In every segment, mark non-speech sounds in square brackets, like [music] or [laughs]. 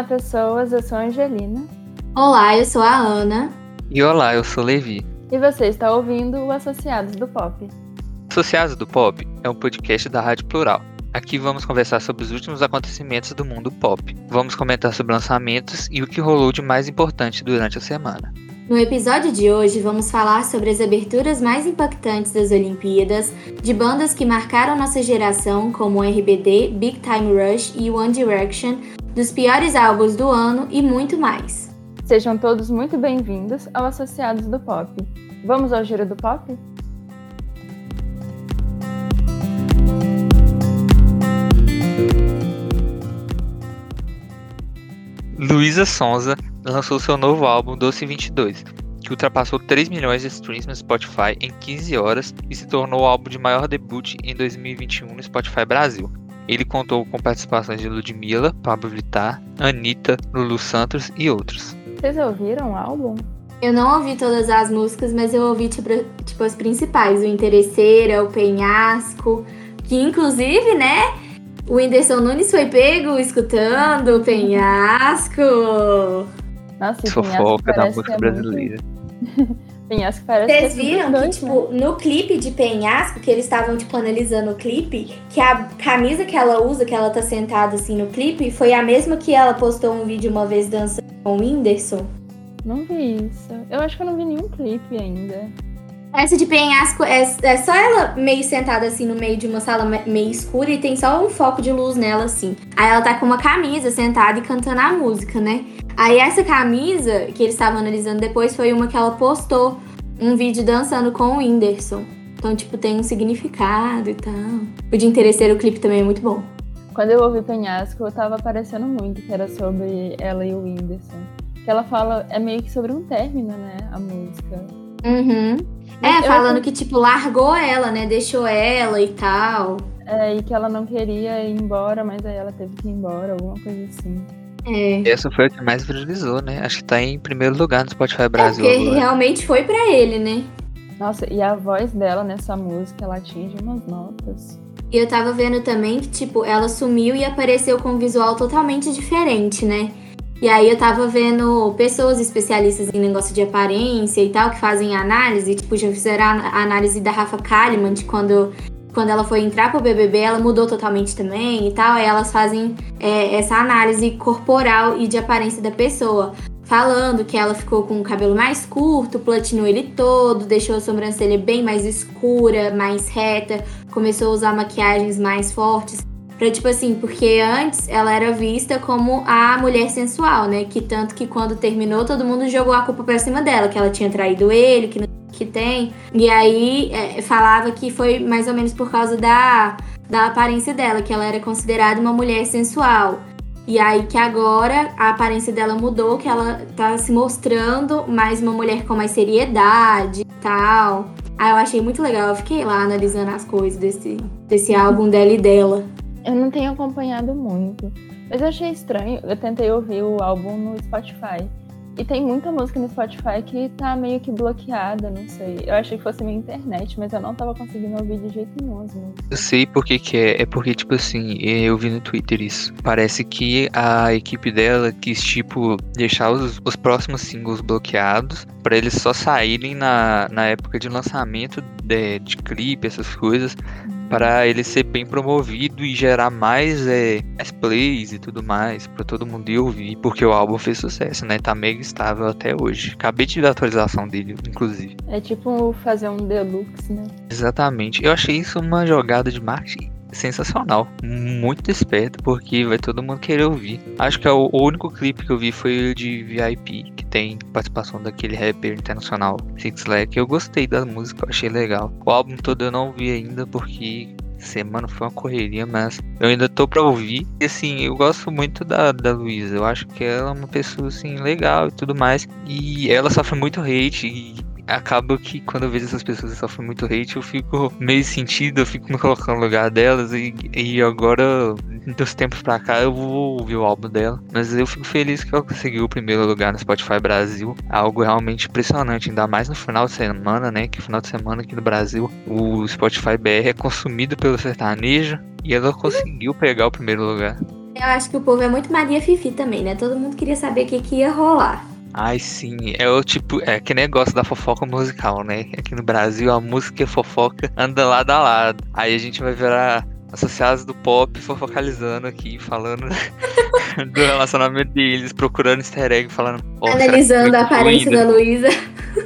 Olá, pessoas. Eu sou a Angelina. Olá, eu sou a Ana. E olá, eu sou Levi. E você está ouvindo o Associados do Pop. Associados do Pop é um podcast da Rádio Plural. Aqui vamos conversar sobre os últimos acontecimentos do mundo pop. Vamos comentar sobre lançamentos e o que rolou de mais importante durante a semana. No episódio de hoje, vamos falar sobre as aberturas mais impactantes das Olimpíadas, de bandas que marcaram nossa geração, como RBD, Big Time Rush e One Direction, dos piores álbuns do ano e muito mais. Sejam todos muito bem-vindos ao Associados do Pop. Vamos ao giro do pop? Luísa Sonza lançou seu novo álbum Doce 22, que ultrapassou 3 milhões de streams no Spotify em 15 horas e se tornou o álbum de maior debut em 2021 no Spotify Brasil. Ele contou com participações de Ludmilla, Pablo Vittar, Anitta, Lulu Santos e outros. Vocês ouviram o álbum? Eu não ouvi todas as músicas, mas eu ouvi tipo, tipo as principais, o Interesseira, o Penhasco, que inclusive, né, o Whindersson Nunes foi pego escutando o Penhasco. Nossa, Fofoca da música é brasileira. [laughs] muito- Penhasco parece Vocês é viram super que, tipo, no clipe de Penhasco, que eles estavam, tipo, analisando o clipe, que a camisa que ela usa, que ela tá sentada, assim, no clipe, foi a mesma que ela postou um vídeo uma vez dançando com o Whindersson. Não vi isso. Eu acho que eu não vi nenhum clipe ainda. Essa de penhasco é, é só ela meio sentada assim no meio de uma sala me- meio escura e tem só um foco de luz nela assim. Aí ela tá com uma camisa sentada e cantando a música, né? Aí essa camisa que eles estavam analisando depois foi uma que ela postou um vídeo dançando com o Whindersson. Então, tipo, tem um significado e tal. O de interesseiro, o clipe também é muito bom. Quando eu ouvi Penhasco, eu tava aparecendo muito que era sobre ela e o Whindersson. Que ela fala, é meio que sobre um término, né? A música. Uhum. É, eu- falando que, tipo, largou ela, né? Deixou ela e tal. É, e que ela não queria ir embora, mas aí ela teve que ir embora, alguma coisa assim. É. Essa foi a que mais viralizou, né? Acho que tá em primeiro lugar no Spotify É, Brasil porque agora. realmente foi pra ele, né? Nossa, e a voz dela nessa música, ela atinge umas notas. E eu tava vendo também que, tipo, ela sumiu e apareceu com um visual totalmente diferente, né? E aí eu tava vendo pessoas especialistas em negócio de aparência e tal, que fazem análise, tipo, já fizeram a análise da Rafa Kalimann, de quando, quando ela foi entrar pro BBB, ela mudou totalmente também e tal. Aí elas fazem é, essa análise corporal e de aparência da pessoa. Falando que ela ficou com o cabelo mais curto, platinou ele todo, deixou a sobrancelha bem mais escura, mais reta, começou a usar maquiagens mais fortes. Pra, tipo assim, porque antes ela era vista como a mulher sensual, né? Que tanto que quando terminou, todo mundo jogou a culpa pra cima dela, que ela tinha traído ele, que que tem. E aí é, falava que foi mais ou menos por causa da, da aparência dela, que ela era considerada uma mulher sensual. E aí que agora a aparência dela mudou, que ela tá se mostrando mais uma mulher com mais seriedade e tal. Aí eu achei muito legal, eu fiquei lá analisando as coisas desse, desse álbum dela e dela. Eu não tenho acompanhado muito, mas eu achei estranho. Eu tentei ouvir o álbum no Spotify. E tem muita música no Spotify que tá meio que bloqueada, não sei. Eu achei que fosse minha internet, mas eu não tava conseguindo ouvir de jeito nenhum as músicas. Eu sei por que que é. É porque, tipo assim, eu vi no Twitter isso. Parece que a equipe dela quis, tipo, deixar os, os próximos singles bloqueados pra eles só saírem na, na época de lançamento de, de clipe, essas coisas. Para ele ser bem promovido e gerar mais, é, mais plays e tudo mais, pra todo mundo ir ouvir, porque o álbum fez sucesso, né? Tá mega estável até hoje. Acabei de ver a atualização dele, inclusive. É tipo fazer um deluxe, né? Exatamente. Eu achei isso uma jogada de marketing sensacional. Muito esperto, porque vai todo mundo querer ouvir. Acho que é o, o único clipe que eu vi foi o de VIP, que tem participação daquele rapper internacional Six Lack. Eu gostei da música, achei legal. O álbum todo eu não vi ainda, porque semana foi uma correria, mas eu ainda tô pra ouvir. E assim, eu gosto muito da, da Luísa. Eu acho que ela é uma pessoa assim legal e tudo mais. E ela sofre muito hate e acaba que quando eu vejo essas pessoas que sofrem muito hate, eu fico meio sentido, eu fico me colocando no lugar delas e, e agora, dos tempos pra cá, eu vou ouvir o álbum dela. Mas eu fico feliz que ela conseguiu o primeiro lugar no Spotify Brasil. Algo realmente impressionante, ainda mais no final de semana, né? Que final de semana aqui no Brasil o Spotify BR é consumido pelo sertanejo e ela conseguiu pegar o primeiro lugar. Eu acho que o povo é muito Maria Fifi também, né? Todo mundo queria saber o que, que ia rolar. Ai, sim, é o tipo, é que negócio da fofoca musical, né? Aqui no Brasil a música e a fofoca anda lado a lado. Aí a gente vai virar associados do pop fofocalizando aqui, falando [laughs] do relacionamento deles, procurando easter egg, falando. Oh, Analisando a aparência da Luísa.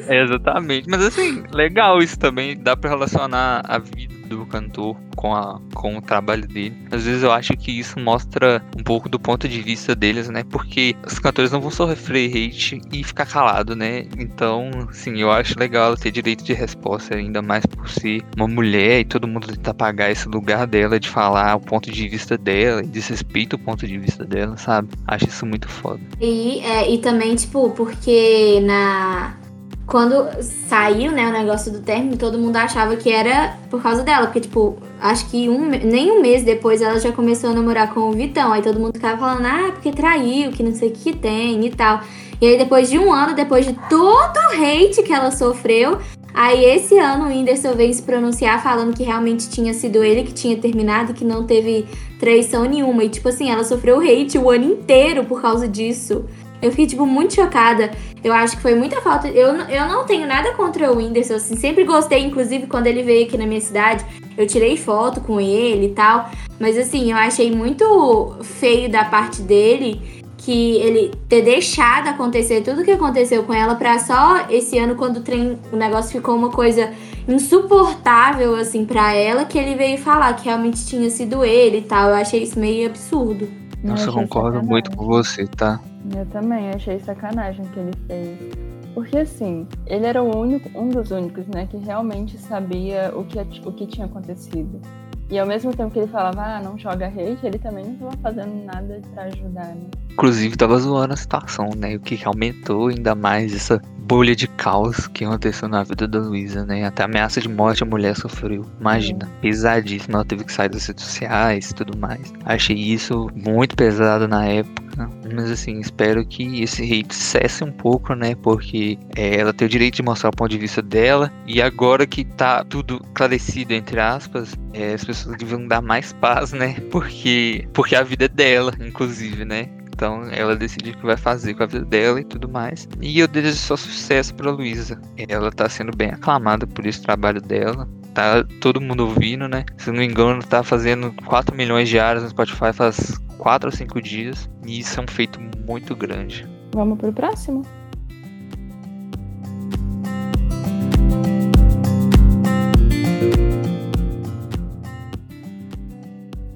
É, [laughs] exatamente. Mas assim, legal isso também. Dá pra relacionar a vida do cantor com, a, com o trabalho dele. Às vezes eu acho que isso mostra um pouco do ponto de vista deles, né? Porque os cantores não vão sofrer hate e ficar calado, né? Então, sim, eu acho legal ter direito de resposta, ainda mais por ser uma mulher e todo mundo tentar pagar esse lugar dela de falar o ponto de vista dela e desrespeita o ponto de vista dela, sabe? Acho isso muito foda. E, é, e também, tipo, porque na quando saiu, né, o negócio do término, todo mundo achava que era por causa dela. Porque, tipo, acho que um, nem um mês depois ela já começou a namorar com o Vitão. Aí todo mundo ficava falando, ah, porque traiu, que não sei o que tem e tal. E aí, depois de um ano, depois de todo o hate que ela sofreu, aí esse ano o Whindersson veio se pronunciar falando que realmente tinha sido ele que tinha terminado que não teve traição nenhuma. E, tipo assim, ela sofreu hate o ano inteiro por causa disso. Eu fiquei, tipo, muito chocada. Eu acho que foi muita falta. Eu, eu não tenho nada contra o Whindersson, assim. Sempre gostei, inclusive, quando ele veio aqui na minha cidade. Eu tirei foto com ele e tal. Mas, assim, eu achei muito feio da parte dele que ele ter deixado acontecer tudo o que aconteceu com ela para só esse ano quando o, trem, o negócio ficou uma coisa insuportável assim para ela que ele veio falar que realmente tinha sido ele e tal. Eu achei isso meio absurdo. Nossa, eu concordo muito com você, tá? Eu também achei sacanagem que ele fez. Porque assim, ele era o único, um dos únicos, né, que realmente sabia o que, o que tinha acontecido. E ao mesmo tempo que ele falava, ah, não joga hate, ele também não estava fazendo nada para ajudar, né? Inclusive tava zoando a situação, né? O que aumentou ainda mais essa bolha de caos que aconteceu na vida da Luísa, né? Até ameaça de morte a mulher sofreu. Imagina, é. pesadíssimo. Ela teve que sair das redes sociais e tudo mais. Achei isso muito pesado na época. Mas assim, espero que esse hate cesse um pouco, né? Porque é, ela tem o direito de mostrar o ponto de vista dela. E agora que tá tudo esclarecido, entre aspas, é, as pessoas deviam dar mais paz, né? Porque, porque a vida é dela, inclusive, né? Então ela decide o que vai fazer com a vida dela e tudo mais. E eu desejo só sucesso pra Luísa. Ela tá sendo bem aclamada por esse trabalho dela. Tá todo mundo ouvindo, né? Se não me engano, tá fazendo 4 milhões de áreas no Spotify faz 4 ou 5 dias. E isso é um feito muito grande. Vamos pro próximo.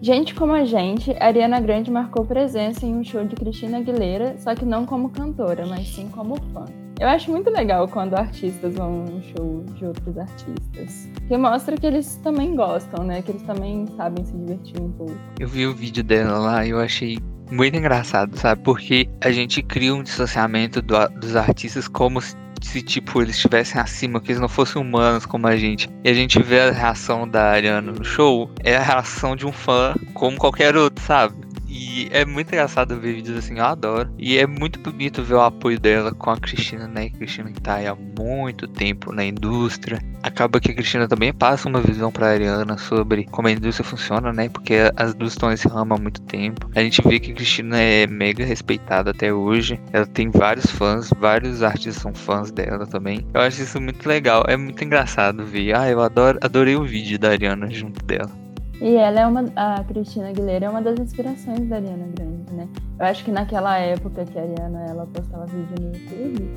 Gente como a gente, Ariana Grande marcou presença em um show de Cristina Aguilera, só que não como cantora, mas sim como fã. Eu acho muito legal quando artistas vão a um show de outros artistas. Que mostra que eles também gostam, né? Que eles também sabem se divertir um pouco. Eu vi o vídeo dela lá e eu achei muito engraçado, sabe? Porque a gente cria um distanciamento do, dos artistas como se se tipo eles estivessem acima, que eles não fossem humanos como a gente. E a gente vê a reação da Ariana no show, é a reação de um fã como qualquer outro, sabe? E é muito engraçado ver vídeos assim, eu adoro. E é muito bonito ver o apoio dela com a Cristina, né? Cristina que tá aí há muito tempo na indústria. Acaba que a Cristina também passa uma visão pra Ariana sobre como a indústria funciona, né? Porque as duas estão nesse ramo há muito tempo. A gente vê que a Cristina é mega respeitada até hoje. Ela tem vários fãs, vários artistas são fãs dela também. Eu acho isso muito legal. É muito engraçado ver. Ah, eu adoro, adorei o vídeo da Ariana junto dela. E ela é uma. A Cristina Aguilera é uma das inspirações da Ariana Grande, né? Eu acho que naquela época que a Ariana ela postava vídeo no YouTube,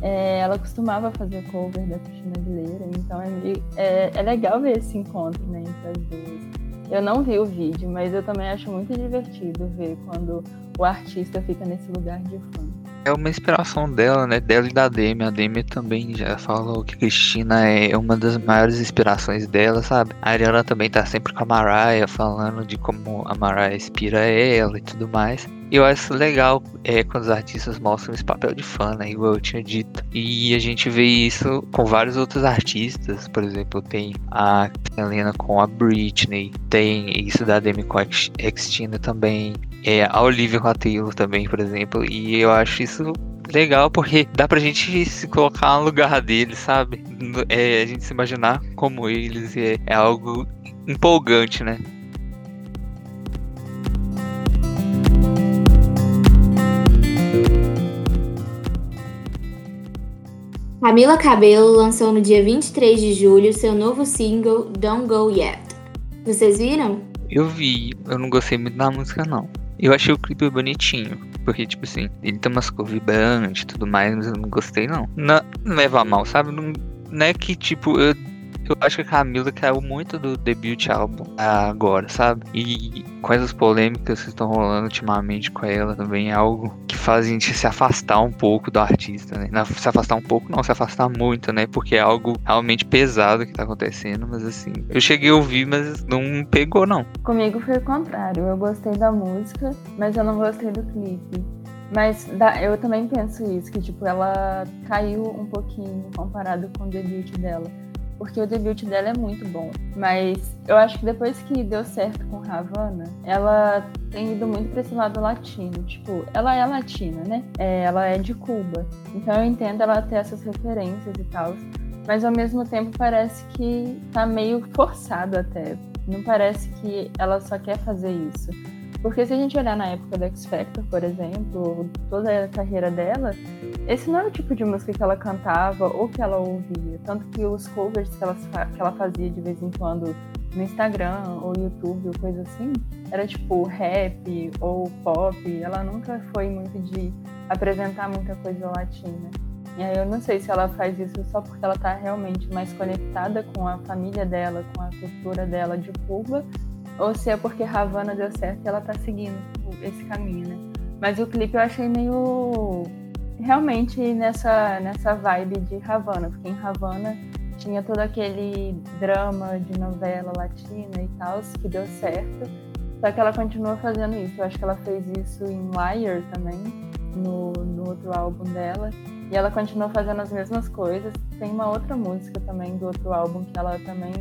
é, ela costumava fazer cover da Cristina Aguilera, então é, é, é legal ver esse encontro né, entre as duas. Eu não vi o vídeo, mas eu também acho muito divertido ver quando o artista fica nesse lugar de fã é uma inspiração dela, né? Dela e da Demi. A Demi também já falou que Cristina é uma das maiores inspirações dela, sabe? A Ariana também tá sempre com a Mariah falando de como a Mariah inspira ela e tudo mais. E eu acho legal é, quando os artistas mostram esse papel de fã, né? Igual eu tinha dito. E a gente vê isso com vários outros artistas. Por exemplo, tem a Helena com a Britney. Tem isso da Demi com a Xtina também é, a Olivia com a Taylor também, por exemplo. E eu acho isso legal porque dá pra gente se colocar no lugar deles, sabe? É, a gente se imaginar como eles é, é algo empolgante, né? Camila Cabello lançou no dia 23 de julho seu novo single Don't Go Yet. Vocês viram? Eu vi, eu não gostei muito da música não. Eu achei o clipe bonitinho, porque, tipo assim, ele tem umas cores vibrantes e tudo mais, mas eu não gostei. Não, não leva mal, sabe? Não, não é que, tipo, eu eu acho que a Camila caiu muito do debut álbum agora, sabe? E com essas polêmicas que estão rolando ultimamente com ela também é algo que faz a gente se afastar um pouco do artista, né? Não, se afastar um pouco, não, se afastar muito, né? Porque é algo realmente pesado que tá acontecendo, mas assim, eu cheguei a ouvir, mas não pegou, não. Comigo foi o contrário. Eu gostei da música, mas eu não gostei do clipe. Mas eu também penso isso, que tipo, ela caiu um pouquinho comparado com o debut dela porque o debut dela é muito bom. Mas eu acho que depois que deu certo com Havana, ela tem ido muito pra esse lado latino. Tipo, ela é latina, né? É, ela é de Cuba. Então eu entendo ela ter essas referências e tal. Mas ao mesmo tempo parece que tá meio forçado até. Não parece que ela só quer fazer isso. Porque se a gente olhar na época do X Factor, por exemplo, toda a carreira dela, esse não era o tipo de música que ela cantava ou que ela ouvia. Tanto que os covers que ela, que ela fazia de vez em quando no Instagram ou YouTube ou coisa assim, era tipo rap ou pop. Ela nunca foi muito de apresentar muita coisa latina. E aí eu não sei se ela faz isso só porque ela tá realmente mais conectada com a família dela, com a cultura dela de Cuba, ou se é porque Havana deu certo e ela tá seguindo esse caminho, né? Mas o clipe eu achei meio realmente nessa nessa vibe de Havana, porque em Havana tinha todo aquele drama de novela latina e tal, que deu certo. Só que ela continua fazendo isso. Eu acho que ela fez isso em Liar também, no, no outro álbum dela. E ela continua fazendo as mesmas coisas. Tem uma outra música também do outro álbum que ela também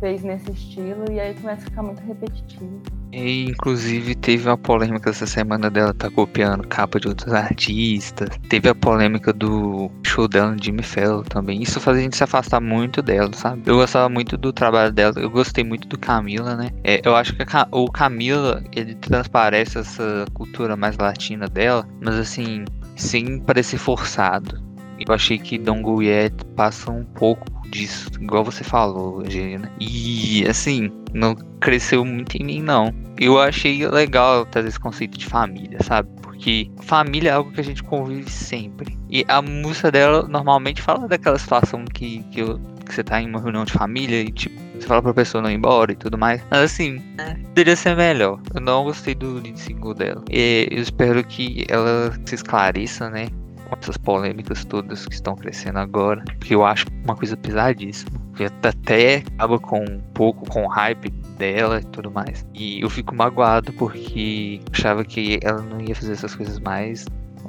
fez nesse estilo e aí começa a ficar muito repetitivo. E, inclusive teve a polêmica essa semana dela tá copiando capa de outros artistas. Teve a polêmica do show dela no Jimmy Fallon também. Isso faz a gente se afastar muito dela, sabe? Eu gostava muito do trabalho dela. Eu gostei muito do Camila, né? É, eu acho que o Camila ele transparece essa cultura mais latina dela, mas assim sem parecer forçado. Eu achei que Don't Go Yet passa um pouco disso, igual você falou, Angelina. E assim, não cresceu muito em mim, não. Eu achei legal trazer esse conceito de família, sabe? Porque família é algo que a gente convive sempre. E a música dela normalmente fala daquela situação que, que, eu, que você tá em uma reunião de família e tipo, você fala pra pessoa não ir embora e tudo mais. Mas assim, é, poderia ser melhor. Eu não gostei do lead single dela. E eu espero que ela se esclareça, né? Com essas polêmicas todas que estão crescendo agora, que eu acho uma coisa pesadíssima. Que até acaba com um pouco com o hype dela e tudo mais. E eu fico magoado porque achava que ela não ia fazer essas coisas mais.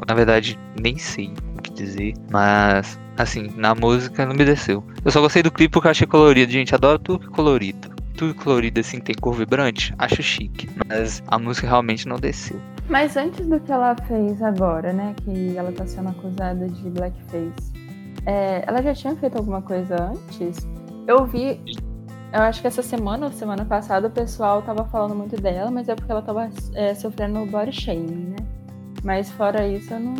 Na verdade, nem sei o que dizer, mas assim, na música não me desceu. Eu só gostei do clipe porque eu achei colorido, gente, adoro tudo colorido. Tudo colorido assim, tem cor vibrante, acho chique, mas a música realmente não desceu. Mas antes do que ela fez agora, né? Que ela tá sendo acusada de blackface. É, ela já tinha feito alguma coisa antes? Eu vi. Eu acho que essa semana ou semana passada o pessoal tava falando muito dela, mas é porque ela tava é, sofrendo body shaming, né? Mas fora isso, eu não,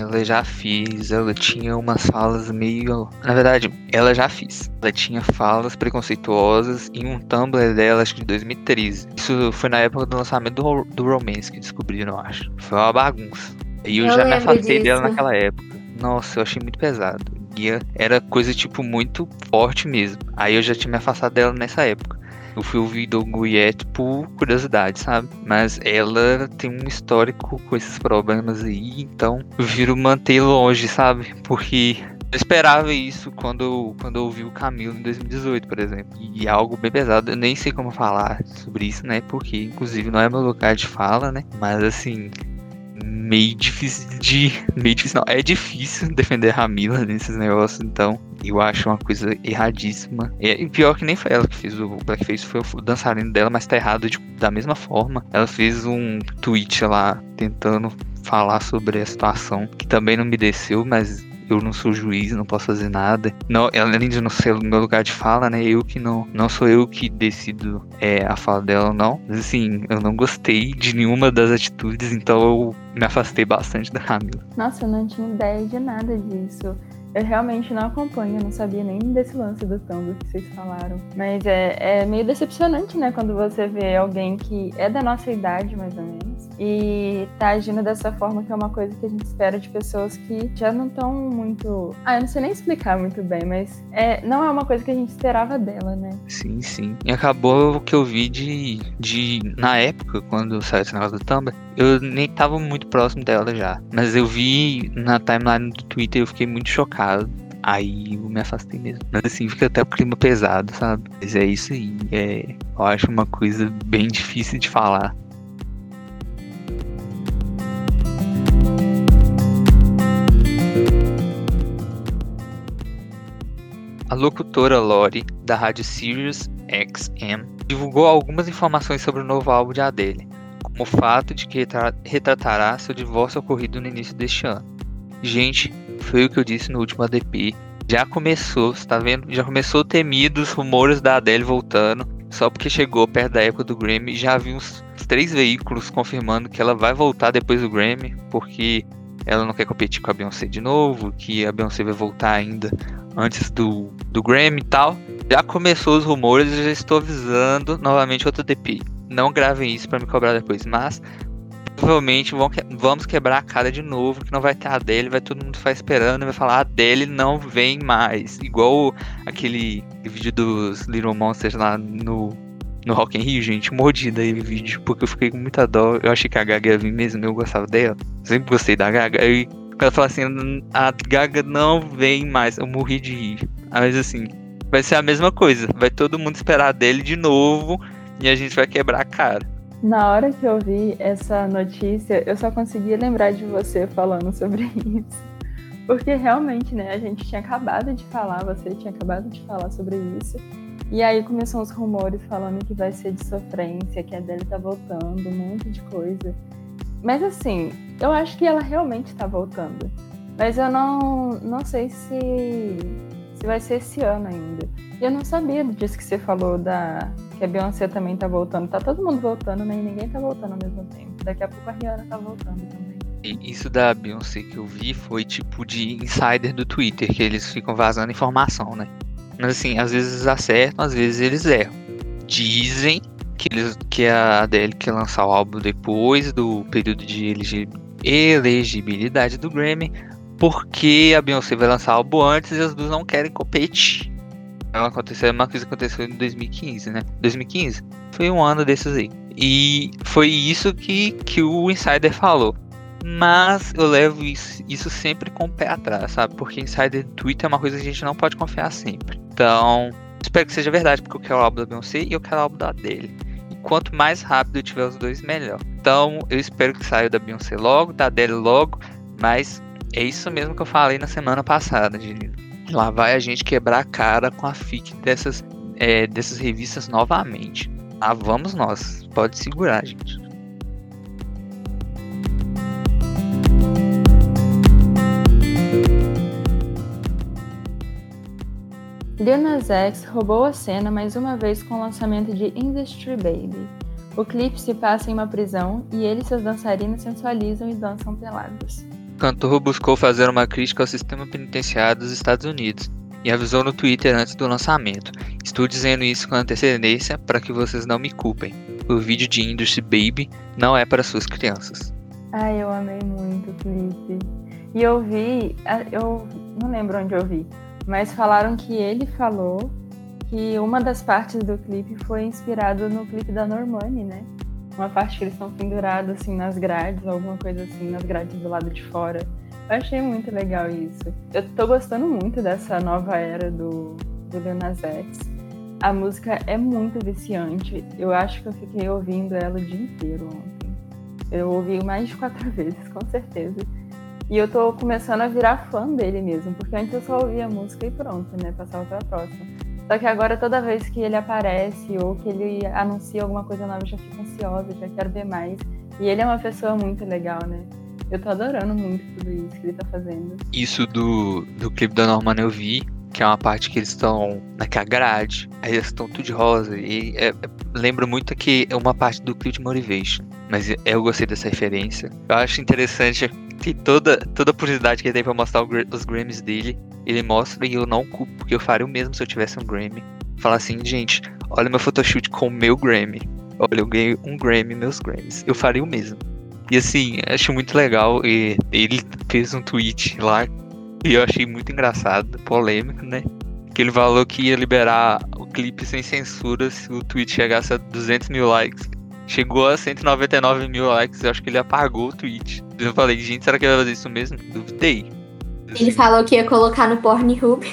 ela já fiz. Ela tinha umas falas meio. Na verdade, ela já fiz. Ela tinha falas preconceituosas em um Tumblr dela, acho que de 2013. Isso foi na época do lançamento do, do Romance que descobriram, eu acho. Foi uma bagunça. E eu, eu já me afastei disso. dela naquela época. Nossa, eu achei muito pesado. E era coisa, tipo, muito forte mesmo. Aí eu já tinha me afastado dela nessa época. Eu fui ouvir do Guyet por curiosidade, sabe? Mas ela tem um histórico com esses problemas aí, então eu viro manter longe, sabe? Porque eu esperava isso quando, quando eu ouvi o Camilo em 2018, por exemplo. E é algo bem pesado. Eu nem sei como falar sobre isso, né? Porque, inclusive, não é meu lugar de fala, né? Mas, assim, meio difícil de. Meio difícil, não. É difícil [laughs] defender a Ramila nesses negócios, então. Eu acho uma coisa erradíssima. E pior que nem foi ela que fez o Blackface, foi o dançarino dela, mas tá errado da mesma forma. Ela fez um tweet lá tentando falar sobre a situação, que também não me desceu, mas eu não sou juiz, não posso fazer nada. Não, além de não ser meu lugar de fala, né? Eu que não, não sou eu que decido é, a fala dela ou não. Mas assim, eu não gostei de nenhuma das atitudes, então eu me afastei bastante da Camila. Nossa, eu não tinha ideia de nada disso. Eu realmente não acompanho, eu não sabia nem desse lance do Tumblr que vocês falaram. Mas é, é meio decepcionante, né, quando você vê alguém que é da nossa idade, mais ou menos, e tá agindo dessa forma, que é uma coisa que a gente espera de pessoas que já não estão muito. Ah, eu não sei nem explicar muito bem, mas é, não é uma coisa que a gente esperava dela, né? Sim, sim. E acabou o que eu vi de. de na época, quando saiu esse negócio do Tumblr, eu nem tava muito próximo dela já. Mas eu vi na timeline do Twitter e eu fiquei muito chocado. Aí eu me afastei mesmo. Mas assim, fica até o clima pesado, sabe? Mas é isso aí. É, eu acho uma coisa bem difícil de falar. A locutora Lori, da rádio Sirius XM, divulgou algumas informações sobre o novo álbum de Adele como o fato de que retratará seu divórcio ocorrido no início deste ano. Gente, foi o que eu disse no último ADP. Já começou, está vendo? Já começou temidos rumores da Adele voltando, só porque chegou perto da época do Grammy. Já vi uns três veículos confirmando que ela vai voltar depois do Grammy, porque ela não quer competir com a Beyoncé de novo, que a Beyoncé vai voltar ainda antes do, do Grammy e tal. Já começou os rumores e já estou avisando novamente outro DP não gravem isso para me cobrar depois, mas provavelmente vamos quebrar a cara de novo, que não vai ter a Adele, vai todo mundo ficar esperando e vai falar a Adele não vem mais. Igual aquele vídeo dos Little Monsters lá no, no Rock in Rio, gente, mordi daí o vídeo, porque eu fiquei com muita dó, eu achei que a Gaga ia vir mesmo, eu gostava dela, sempre gostei da Gaga, aí ela fala assim, a Gaga não vem mais, eu morri de rir. Mas assim, vai ser a mesma coisa, vai todo mundo esperar dele de novo, e a gente vai quebrar a cara. Na hora que eu vi essa notícia, eu só conseguia lembrar de você falando sobre [laughs] isso. Porque realmente, né, a gente tinha acabado de falar, você tinha acabado de falar sobre isso. E aí começou os rumores falando que vai ser de sofrência, que a Adele tá voltando, um monte de coisa. Mas assim, eu acho que ela realmente tá voltando. Mas eu não, não sei se, se vai ser esse ano ainda. E eu não sabia disso que você falou da, que a Beyoncé também tá voltando. Tá todo mundo voltando, né? E ninguém tá voltando ao mesmo tempo. Daqui a pouco a Rihanna tá voltando também. Isso da Beyoncé que eu vi foi tipo de insider do Twitter, que eles ficam vazando informação, né? Mas assim, às vezes acertam, às vezes eles erram. Dizem que, eles, que a Adele quer lançar o álbum depois do período de elegibilidade do Grammy, porque a Beyoncé vai lançar o álbum antes e as duas não querem competir aconteceu uma coisa aconteceu em 2015, né? 2015 foi um ano desses aí. E foi isso que, que o Insider falou. Mas eu levo isso, isso sempre com o pé atrás, sabe? Porque Insider Twitter é uma coisa que a gente não pode confiar sempre. Então, espero que seja verdade, porque eu quero o álbum da Beyoncé e eu quero o álbum da dele. Quanto mais rápido tiver os dois, melhor. Então, eu espero que saia da Beyoncé logo, da Adele logo, mas é isso mesmo que eu falei na semana passada, gente. Lá vai a gente quebrar a cara com a FIC dessas, é, dessas revistas novamente. Ah, vamos nós. Pode segurar, gente. Nas X roubou a cena mais uma vez com o lançamento de Industry Baby. O clipe se passa em uma prisão e ele e seus dançarinos sensualizam e dançam pelados cantor buscou fazer uma crítica ao sistema penitenciário dos Estados Unidos e avisou no Twitter antes do lançamento. Estou dizendo isso com antecedência para que vocês não me culpem. O vídeo de Industry Baby não é para suas crianças. Ai, eu amei muito o clipe. E eu vi, eu não lembro onde eu vi, mas falaram que ele falou que uma das partes do clipe foi inspirado no clipe da Normani, né? uma parte que eles estão pendurados assim nas grades, alguma coisa assim, nas grades do lado de fora. Eu achei muito legal isso. Eu tô gostando muito dessa nova era do, do Lil X. A música é muito viciante. Eu acho que eu fiquei ouvindo ela o dia inteiro ontem. Eu ouvi mais de quatro [laughs] vezes, com certeza. E eu tô começando a virar fã dele mesmo, porque antes eu só ouvia música e pronto, né? Passava pra próxima. Só que agora, toda vez que ele aparece ou que ele anuncia alguma coisa nova, eu já fico ansiosa, já quero ver mais. E ele é uma pessoa muito legal, né? Eu tô adorando muito tudo isso que ele tá fazendo. Isso do, do clipe da Norman eu vi, que é uma parte que eles estão naquela grade, aí eles estão tudo de rosa, e é, é, lembra muito que é uma parte do clipe de Motivation, mas eu gostei dessa referência. Eu acho interessante que toda, toda a curiosidade que ele tem pra mostrar os Grammys dele, ele mostra e eu não culpo, porque eu faria o mesmo se eu tivesse um Grammy. Falar assim, gente, olha meu photoshoot com o meu Grammy. Olha, eu ganhei um Grammy, meus Grammys. Eu faria o mesmo. E assim, acho muito legal. E ele fez um tweet lá e eu achei muito engraçado, polêmico, né? Que ele falou que ia liberar o clipe sem censura se o tweet chegasse a 200 mil likes. Chegou a 199 mil likes, eu acho que ele apagou o tweet. Eu falei, gente, será que ele vai fazer isso mesmo? Duvidei. Ele falou que ia colocar no Pornhub. [laughs]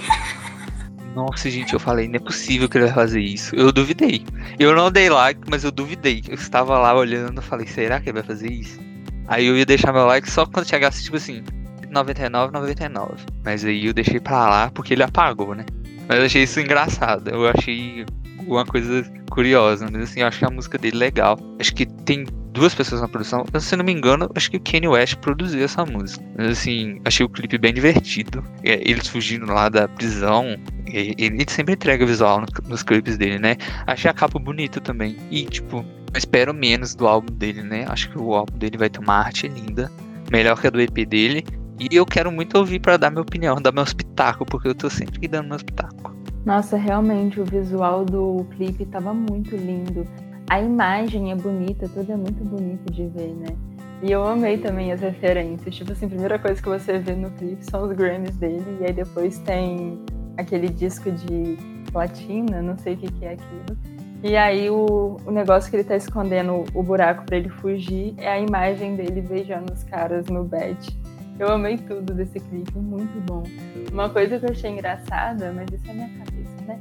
Nossa, gente, eu falei, não é possível que ele vai fazer isso. Eu duvidei. Eu não dei like, mas eu duvidei. Eu estava lá olhando, falei, será que ele vai fazer isso? Aí eu ia deixar meu like só quando chegasse, tipo assim, 99, 99. Mas aí eu deixei pra lá porque ele apagou, né? Mas eu achei isso engraçado. Eu achei uma coisa curiosa. Mas assim, eu acho que a música dele é legal. Acho que tem duas pessoas na produção. Eu, se não me engano, acho que o Kanye West produziu essa música. Mas assim, achei o clipe bem divertido. É, eles fugindo lá da prisão. Ele sempre entrega visual nos clipes dele, né? Achei a capa bonita também. E, tipo, espero menos do álbum dele, né? Acho que o álbum dele vai ter uma arte linda. Melhor que a do EP dele. E eu quero muito ouvir para dar minha opinião, dar meu espetáculo, porque eu tô sempre dando meu espetáculo. Nossa, realmente o visual do clipe tava muito lindo. A imagem é bonita, tudo é muito bonito de ver, né? E eu amei também as referências. Tipo assim, a primeira coisa que você vê no clipe são os Grammys dele, e aí depois tem aquele disco de platina, não sei o que, que é aquilo. E aí o, o negócio que ele tá escondendo o buraco para ele fugir é a imagem dele beijando os caras no bed. Eu amei tudo desse clipe, muito bom. Uma coisa que eu achei engraçada, mas isso é minha cabeça, né?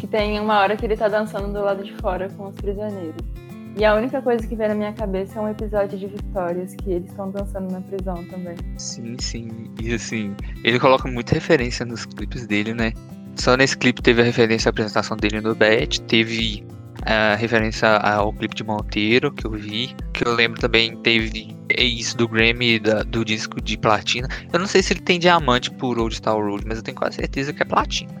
Que tem uma hora que ele tá dançando do lado de fora com os prisioneiros. E a única coisa que vem na minha cabeça é um episódio de Vitórias, que eles estão dançando na prisão também. Sim, sim. E assim, ele coloca muita referência nos clipes dele, né? Só nesse clipe teve a referência à apresentação dele no Bet, teve a referência ao clipe de Monteiro que eu vi, que eu lembro também teve isso do Grammy da, do disco de platina. Eu não sei se ele tem diamante por Old Star Road, mas eu tenho quase certeza que é platina.